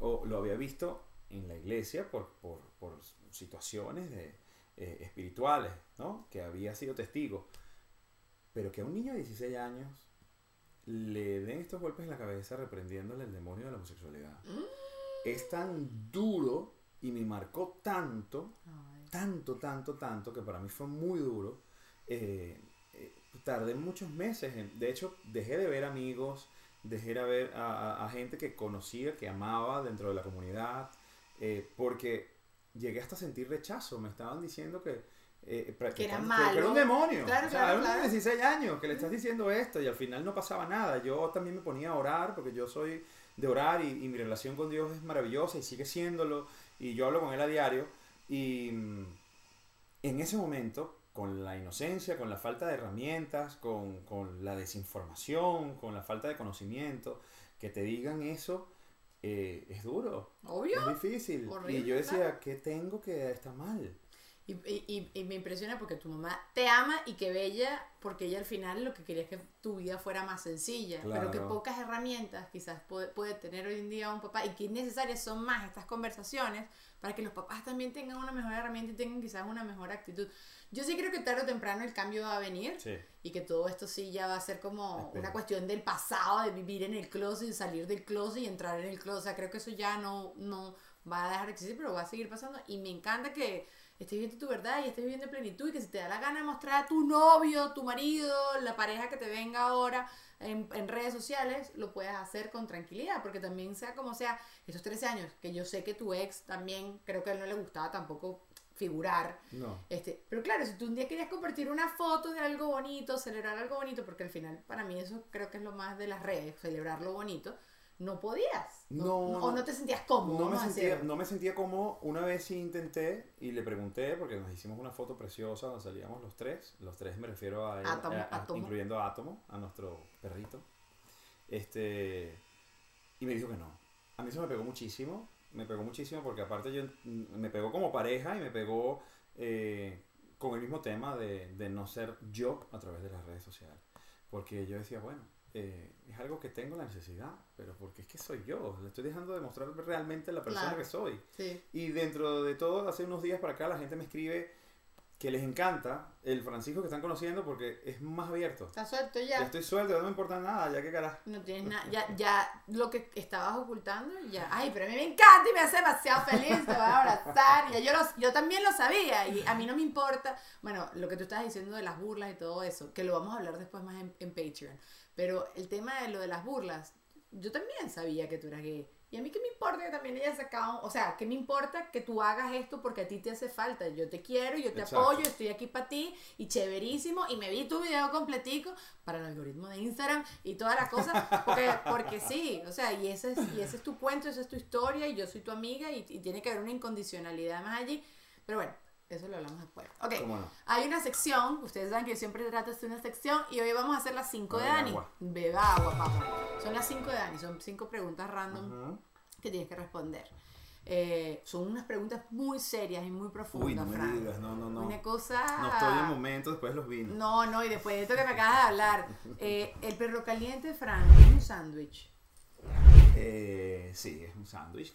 o lo había visto en la iglesia por, por, por situaciones de, eh, espirituales ¿no? que había sido testigo pero que a un niño de 16 años le den estos golpes en la cabeza reprendiéndole el demonio de la homosexualidad es tan duro y me marcó tanto Ay. tanto, tanto, tanto, que para mí fue muy duro. Eh, tardé muchos meses. en- de hecho, dejé de ver amigos, dejé de ver a, a- a gente que conocía, que amaba dentro de la comunidad, eh, porque llegué hasta a sentir rechazo. Me estaban diciendo que... eh, pra- Que era malo. Que era un demonio. Claro, O sea, claro, claro. niño de 16 años que le estás diciendo esto y al final no pasaba nada. Yo también me ponía a orar porque yo soy de orar y, y mi relación con Dios es maravillosa y sigue siéndolo y yo hablo con Él a diario y mm, en ese momento, con la inocencia, con la falta de herramientas, con, con la desinformación, con la falta de conocimiento, que te digan eso eh, es duro, Obvio. es difícil. Horrible, y yo decía, claro. ¿qué tengo que está mal? Y, y, y- me impresiona porque tu mamá te ama y que bella, porque ella al final lo que quería es que tu vida fuera más sencilla, pero que Claro. pocas herramientas quizás puede, puede tener hoy en día un papá y que necesarias son más estas conversaciones para que los papás también tengan una mejor herramienta y tengan quizás una mejor actitud. Yo sí creo que tarde o temprano el cambio va a venir Sí. y que todo esto sí ya va a ser como Espero. una cuestión del pasado, de vivir en el closet, y salir del closet y entrar en el closet. O sea, creo que eso ya no, no va a dejar de existir, pero va a seguir pasando. Y me encanta que estés viviendo tu verdad y estés viviendo en plenitud y que si te da la gana de mostrar a tu novio, tu marido, la pareja que te venga ahora en, en redes sociales, lo puedas hacer con tranquilidad, porque también sea como sea, esos 13 años, que yo sé que tu ex también, creo que a él no le gustaba tampoco figurar. No. Este, pero claro, si tú un día querías compartir una foto de algo bonito, celebrar algo bonito, porque al final para mí eso creo que es lo más de las redes, celebrar lo bonito, no podías. No, o no te sentías cómodo. No me, sentía, no me sentía como una vez sí intenté y le pregunté porque nos hicimos una foto preciosa donde salíamos los tres, los tres me refiero a, Átomo, a- incluyendo a Átomo, a nuestro perrito. Este y me dijo que no. A mí eso me pegó muchísimo, me pegó muchísimo porque aparte yo mm, me pegó como pareja y me pegó eh, con el mismo tema de, de no ser yo a través de las redes sociales. Porque yo decía, bueno, eh, es algo que tengo la necesidad, pero porque es que soy yo, le estoy dejando de mostrar realmente la persona Claro. que soy. Sí. Y dentro de todo, hace unos días para acá, la gente me escribe que les encanta el Francisco que están conociendo porque es más abierto. Estás suelto Ya ya. estoy suelto, no me importa nada, ya que carajo. No tienes nada, ya, ya lo que estabas ocultando, ya, ay, pero a mí me encanta y me hace demasiado feliz, te voy a abrazar, ya yo, lo- yo también lo sabía y a mí no me importa, bueno, lo que tú estás diciendo de las burlas y todo eso, que lo vamos a hablar después más en, en Patreon, pero el tema de lo de las burlas, yo también sabía que tú eras gay. Y a mí qué me importa que también ella sacado, o sea, qué me importa que tú hagas esto porque a ti te hace falta. Yo te quiero, yo te Exacto. apoyo, estoy aquí para ti y chéverísimo. Y me vi tu video completico para el algoritmo de Instagram y todas las cosas. Porque, porque sí, o sea, y ese, es, y ese es tu cuento, esa es tu historia y yo soy tu amiga y, y tiene que haber una incondicionalidad más allí. Pero bueno, eso lo hablamos después. Ok, ¿Cómo no? hay una sección, ustedes saben que yo siempre trato de hacer una sección y hoy vamos a hacer las 5 de Dani. agua. Beba agua, papá. Son las 5 de Dani, son 5 preguntas random Ujú. que tienes que responder. Eh, son unas preguntas muy serias y muy profundas, Uy, no me digas, no, no, no. Una cosa... No estoy en momento, después los vino. No, no, y después de esto que me acabas de hablar. eh, el perro caliente, Fran, es un sándwich. Eh, sí, es un sándwich.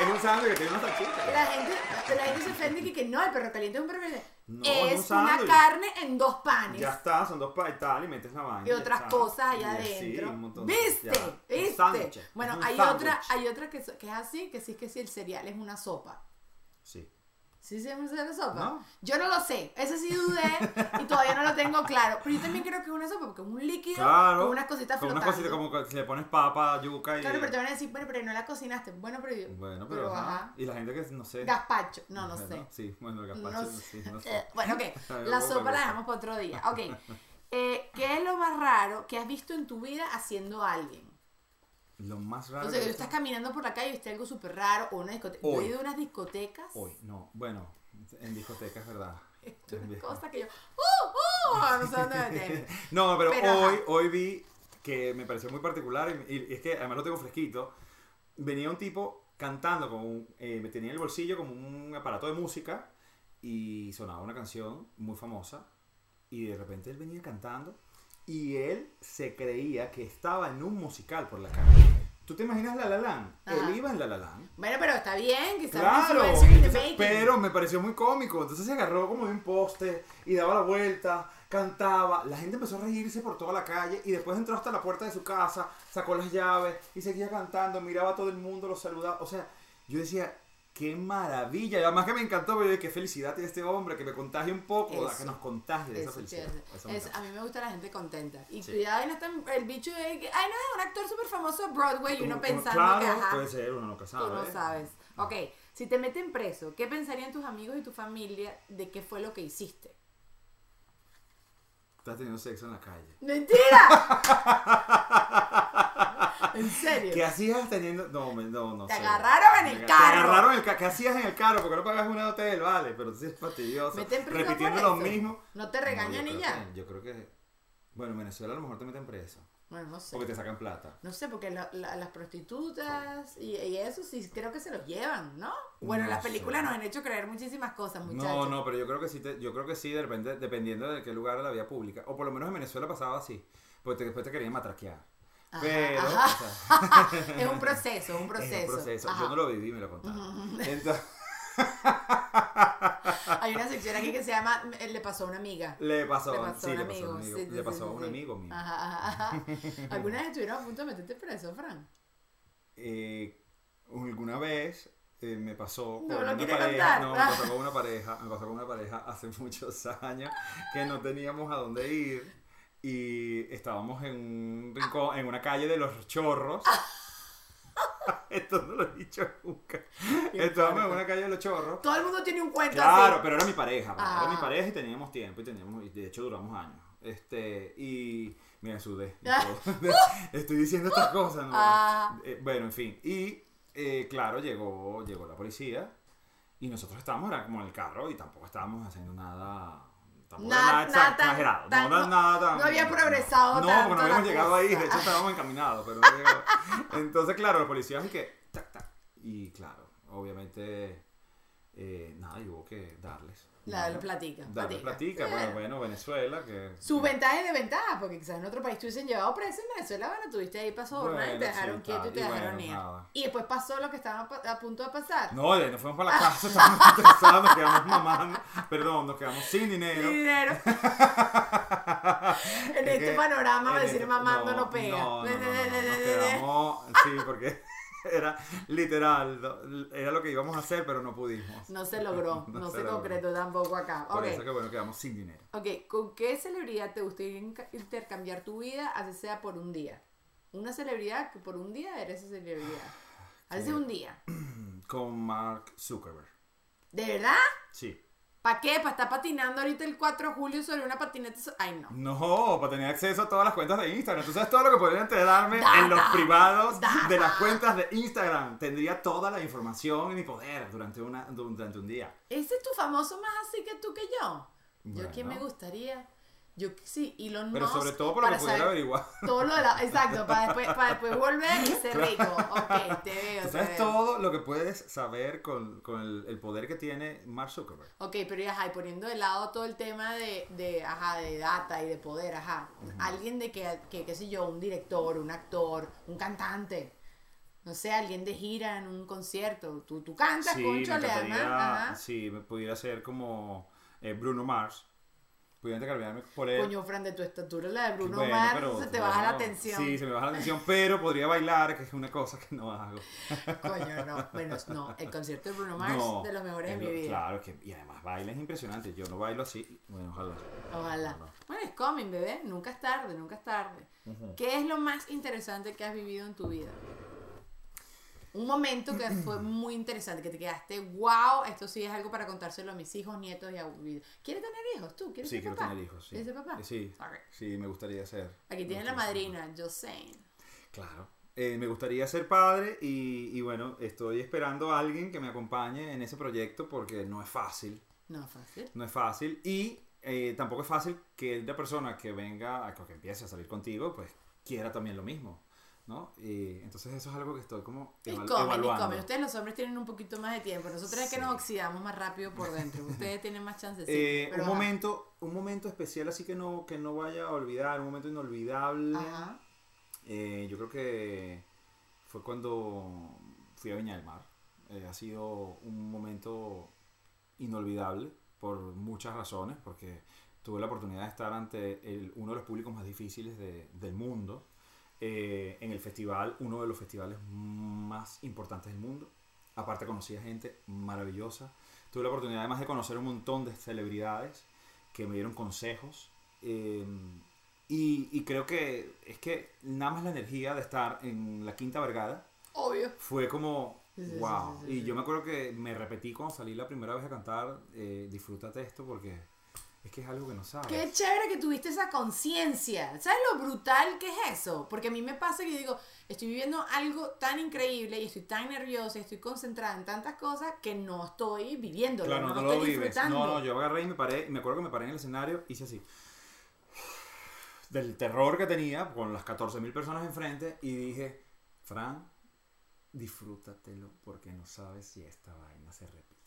Es un sándwich que tiene una salchicha. La gente, la gente se ofende que, que no, el perro caliente es un perro caliente. No, es es un una carne en dos panes. Ya está, son dos para y tal, y metes la vaina. y ya otras está. cosas allá adentro. un montón de- ¿Viste? ya. ¿Viste? sándwich, Bueno, hay otra, hay otra que es así, que sí que sí el cereal es una sopa. Sí. ¿Sí se llama cereal sopa? No. Yo no lo sé, ese sí dudé y todavía no lo tengo claro. Pero yo también creo que es una sopa porque es un líquido Claro. con unas cositas Con flotando. unas cositas como que si le pones papa, yuca y. Claro, pero te van a decir, bueno, pero no la cocinaste. Bueno, pero yo. Bueno, pero. ajá. Y la gente que no sé. Gazpacho. No, no sé. Sí, bueno, el gazpacho, No sí, no sé. Eh, Bueno, ok. La sopa la dejamos para otro día. Ok. Eh, ¿Qué es lo más raro que has visto en tu vida haciendo a alguien? Lo más raro. O sea, que tú estás caminando por la calle y viste algo súper raro o una discoteca. Yo Hoy. he ido a unas discotecas. Hoy, no, bueno, en discotecas, ¿verdad? Esto es una cosa que yo. ¡Uh! ¡Uh! No sé dónde meterme. No, pero, Pero, hoy, ajá. hoy vi que me pareció muy particular y, y es que además lo tengo fresquito. Venía un tipo cantando con un, eh, me tenía en el bolsillo como un aparato de música y sonaba una canción muy famosa y de repente él venía cantando y él se creía que estaba en un musical por la calle. ¿Tú te imaginas La La Land? Ajá. Él iba en La La Land. Bueno, pero está bien, que Claro, entonces- pero me pareció muy cómico. Entonces se agarró como de un poste y daba la vuelta, cantaba. La gente empezó a reírse por toda la calle y después entró hasta la puerta de su casa, sacó las llaves y seguía cantando, miraba a todo el mundo, lo saludaba. O sea, yo decía, qué maravilla. Y además que me encantó, dije, qué felicidad tiene este hombre, que me contagie un poco, Eso. que nos contagie de esa felicidad. Eso a mí me gusta la gente contenta. Y Sí. cuidado, no está el bicho de que, ay, no, es un actor súper famoso de Broadway y uno Uno- pensando claro, que, ajá, puede ser, uno nunca sabe. tú no sabes. Ok, si te meten preso, ¿qué pensarían tus amigos y tu familia de qué fue lo que hiciste? Estás teniendo sexo en la calle. ¡Mentira! ¿En serio? ¿Qué hacías teniendo.? No, no, no Te sé. agarraron en el carro. Te agarraron en el carro. ¿Qué hacías en el carro? Porque no pagas una hotel, vale. Pero tú eres fastidioso. Repitiendo lo mismo. No te No, regañan y creo ya. que- yo creo que. Bueno, en Venezuela a lo mejor te meten preso. Bueno, no sé. Porque te sacan plata. No sé, porque la- la- las prostitutas y, y eso sí creo que se los llevan, ¿no? Bueno, No las películas sé. nos han hecho creer muchísimas cosas, muchachos. No, no, pero yo creo que sí, te- yo creo que sí, de repente, dependiendo de qué lugar de la vía pública. O por lo menos en Venezuela pasaba así. Porque después te querían matraquear. Ajá, pero. ajá. o sea, es un proceso, es un proceso. es un proceso. Ajá. Yo no lo viví, me lo contaron. Entonces, Hay una sección aquí que se llama eh, Le pasó a una amiga. le pasó, Le pasó sí, a un le pasó a amigo. sí, le pasó sí, a un amigo mío. Ajá, ajá, ajá. ¿Alguna vez estuvieron a punto de meterte preso, Fran? Eh, alguna vez eh, me pasó No con una pareja, contar. no, me pasó con una pareja, me pasó con una pareja hace muchos años que no teníamos a dónde ir y estábamos en un rincón, en una calle de los chorros. Esto no lo he dicho nunca. Estábamos en una calle de los chorros. Todo el mundo tiene un cuento Claro, así. pero era mi pareja, pues, era mi Ah. pareja y teníamos tiempo y teníamos, y de hecho duramos años. Este, y mira, sudé. y todo. Estoy diciendo estas cosas, ¿no? Ah. Eh, bueno, en fin. Y eh, claro, llegó, llegó la policía y nosotros estábamos era como en el carro y tampoco estábamos haciendo nada. Tampoco Nada- nada, nada tan- exagerado. tan- no, era nada tan- no había progresado No, tanto porque no habíamos llegado ahí. De hecho, estábamos encaminados. Pero no. Entonces, claro, los policías y que. Tac, tac. Y claro, obviamente. eh, nada, y hubo que darles. La, lo platica. Darles platica. Eh, Bueno, bueno, Venezuela, que. Sus ventajas y desventajas, porque quizás en otro país te hubiesen llevado preso en Venezuela, bueno, tuviste ahí para sobornar y Bueno, te dejaron quieto y te y dejaron bueno, ir. nada. Y después pasó lo que estaba pa- a punto de pasar. No, de nos fuimos para la casa, estábamos estresados, nos quedamos mamando, perdón, nos quedamos sin dinero. Sin dinero. en Es este que- panorama decir este- mamando no, pega. No, no, no, no, nos quedamos, sí, porque era literal, era lo que íbamos a hacer, pero no pudimos. No se logró, no, se, concretó tampoco acá. Por Ok, eso que bueno, quedamos sin dinero. ok, ¿con qué celebridad te gustaría intercambiar tu vida, así sea por un día? Una celebridad que por un día eres esa celebridad. Así sea un día. Con Mark Zuckerberg. ¿De verdad? Sí. ¿Para qué? ¿Para estar patinando ahorita el 4 de julio sobre una patineta? so- Ay, no. No, para tener acceso a todas las cuentas de Instagram. Tú sabes todo lo que podría enterarme Data. en los privados Data. de las cuentas de Instagram. Tendría toda la información y mi poder durante, una, durante un día. Ese es tu famoso más así que tú que yo. Yo Bueno. que me gustaría. Yo sí, Elon Pero Musk, sobre todo por lo que para pudiera averiguar. Todo lo de la. Exacto, para después, para después volver y ser rico. Ok, te veo. Tú te sabes veo. todo lo que puedes saber con, con el, el poder que tiene Mark Zuckerberg. Ok, pero ya, ajá, y poniendo de lado todo el tema de, de, ajá, de data y de poder, ajá. Alguien de que, que, qué sé yo, un director, un actor, un cantante. No sé, alguien de gira en un concierto. Tú, tú cantas, Sí, concho, me le sí, me pudiera ser como eh, Bruno Mars. Pudiera intercambiarme por él. Coño, Fran, de tu estatura, la de Bruno Bueno, Mars, pero, se te bueno, baja la atención. Sí, se me baja la atención, pero podría bailar, que es una cosa que no hago. Coño, no. Bueno, no, el concierto de Bruno Mars, No, de los mejores de mi vida. Claro, que, y además baila es impresionante. Yo no bailo así. Bueno, ojalá. Ojalá. No, no. Bueno, es coming, bebé. Nunca es tarde, nunca es tarde. ¿Qué es lo más interesante que has vivido en tu vida? Un momento que fue muy interesante, que te quedaste, wow, esto sí es algo para contárselo a mis hijos, nietos y abuelos. ¿Quieres tener hijos tú? ¿Quieres Sí, ser quiero papá? tener hijos. Sí. ¿Quieres ser papá? Eh, Sí, sí, me gustaría ser. Aquí tienen la madrina, Josane. Claro. Eh, me gustaría ser padre y, y bueno, estoy esperando a alguien que me acompañe en ese proyecto porque no es fácil. No, fácil. No es fácil y eh, tampoco es fácil que la persona que venga, que empiece a salir contigo, pues quiera también lo mismo. ¿No? Y entonces eso es algo que estoy como Y eval- comen, y evaluando. comen. Ustedes los hombres tienen un poquito más de tiempo. Nosotros es que Sí. nos oxidamos más rápido por dentro. Ustedes tienen más chances. Eh, un momento un momento especial así que no que no vaya a olvidar un momento inolvidable Ajá. Eh, yo creo que fue cuando fui a Viña del Mar Eh, ha sido un momento inolvidable por muchas razones porque tuve la oportunidad de estar ante el- uno de los públicos más difíciles de- del mundo eh, en el festival uno de los festivales más importantes del mundo aparte conocí a gente maravillosa tuve la oportunidad además de conocer un montón de celebridades que me dieron consejos. eh, y, y creo que es que nada más la energía de estar en la Quinta Vergara Obvio. fue como, Sí, sí, sí, wow. sí, y yo me acuerdo que me repetí cuando salí la primera vez a cantar, eh, disfrútate esto porque es que es algo que no sabes. Qué chévere que tuviste esa conciencia. ¿Sabes lo brutal que es eso? Porque a mí me pasa que yo digo, estoy viviendo algo tan increíble y estoy tan nerviosa y estoy concentrada en tantas cosas que no estoy viviendo. Claro, no, no, lo lo estoy vives. No, no, yo agarré y me paré, y me acuerdo que me paré en el escenario, hice así. Del terror que tenía con las 14.000 personas enfrente y dije, Fran, disfrútatelo porque no sabes si esta vaina se repite.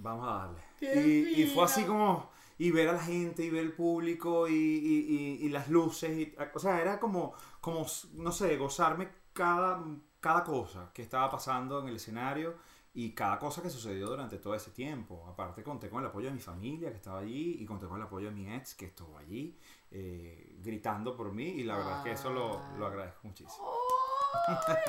Vamos a darle. ¡Qué Y, y fue así como, y ver a la gente, y ver el público, y, y- y- y las luces, y, o sea, era como, como, no sé, gozarme cada, cada cosa que estaba pasando en el escenario y cada cosa que sucedió durante todo ese tiempo. Aparte conté con el apoyo de mi familia que estaba allí y conté con el apoyo de mi ex que estuvo allí eh, gritando por mí y la verdad es que eso lo, lo agradezco muchísimo.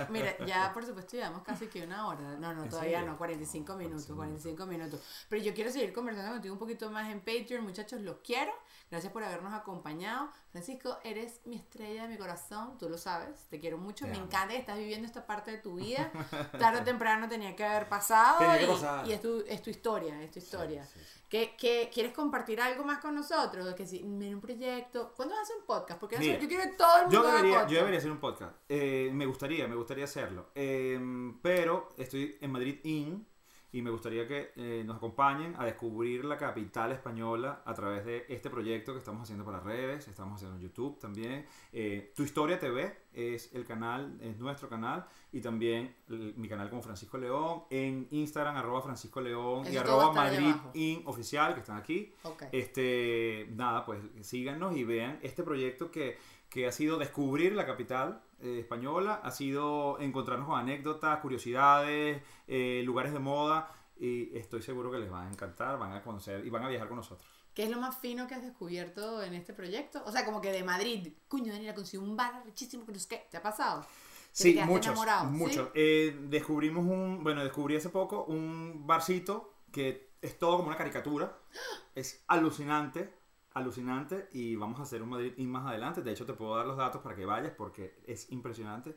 Mira, ya por supuesto llevamos casi que una hora. No, no, ¿En todavía serio? no, 45 minutos, 45 45 minutos. Pero yo quiero seguir conversando contigo un poquito más en Patreon, muchachos, los quiero. Gracias por habernos acompañado. Francisco, eres mi estrella de mi corazón, tú lo sabes, te quiero mucho, Te me amo. encanta que estás viviendo esta parte de tu vida. Tarde o temprano tenía que haber pasado que y, pasar. y es, tu, es tu historia, es tu historia. Sí, sí, sí. ¿Qué, qué- quieres compartir algo más con nosotros? Que si, mira un proyecto. ¿Cuándo vas a hacer un podcast? Porque Mira, yo quiero que todo el mundo Yo haga debería, podcast. yo debería hacer un podcast. Eh, me gustaría, me gustaría hacerlo. Eh, pero estoy en Madrid In y me gustaría que eh, nos acompañen a descubrir la capital española a través de este proyecto que estamos haciendo para redes, estamos haciendo en YouTube también. Eh, tu Historia TV es el canal, es nuestro canal y también el- mi canal como Francisco León, en Instagram arroba Francisco León y Eso arroba Madrid. In oficial que están aquí. Ok. Este, nada, pues síganos y vean este proyecto que, que ha sido descubrir la capital eh, española, ha sido encontrarnos con anécdotas, curiosidades, eh, lugares de moda y estoy seguro que les va a encantar, van a conocer y van a viajar con nosotros. ¿Qué es lo más fino que has descubierto en este proyecto? O sea, como que de Madrid, cuño, Daniela, conseguí un bar richísimo que no sé qué. ¿Te ha pasado? Te Sí, quedaste muchos, enamorado, ¿sí? muchos. Eh, descubrimos un, bueno, descubrí hace poco un barcito que es todo como una caricatura, es alucinante, alucinante y vamos a hacer un Madrid In más adelante. De hecho, te puedo dar los datos para que vayas porque es impresionante.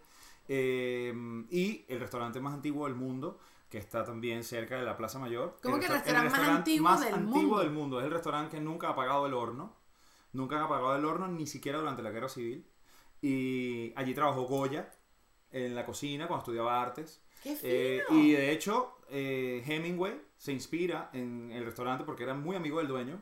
Eh, y el restaurante más antiguo del mundo, que está también cerca de la Plaza Mayor. ¿Cómo que el resta- restaurante más antiguo más del antiguo mundo? del mundo. Es el restaurante que nunca ha apagado el horno. Nunca han apagado el horno, ni siquiera durante la guerra civil. Y allí trabajó Goya en la cocina cuando estudiaba artes. ¡Qué fino! Eh, y de hecho, eh, Hemingway se inspira en el restaurante porque era muy amigo del dueño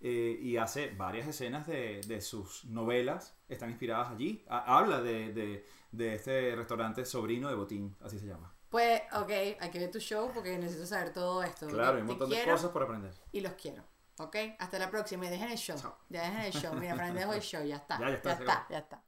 eh, y hace varias escenas de, de sus novelas, están inspiradas allí. Ha- habla de, de- de este restaurante sobrino de Botín, así se llama. Pues, ok, hay que ver tu show porque necesito saber todo esto. Claro, hay un montón de cosas por aprender. Y los quiero. ¿Ok? Hasta la próxima. Y dejen el show. Chao. Ya dejen el show. Mira, Fran, dejo el show. Ya está. Ya, ya está, Ya está. Ya está.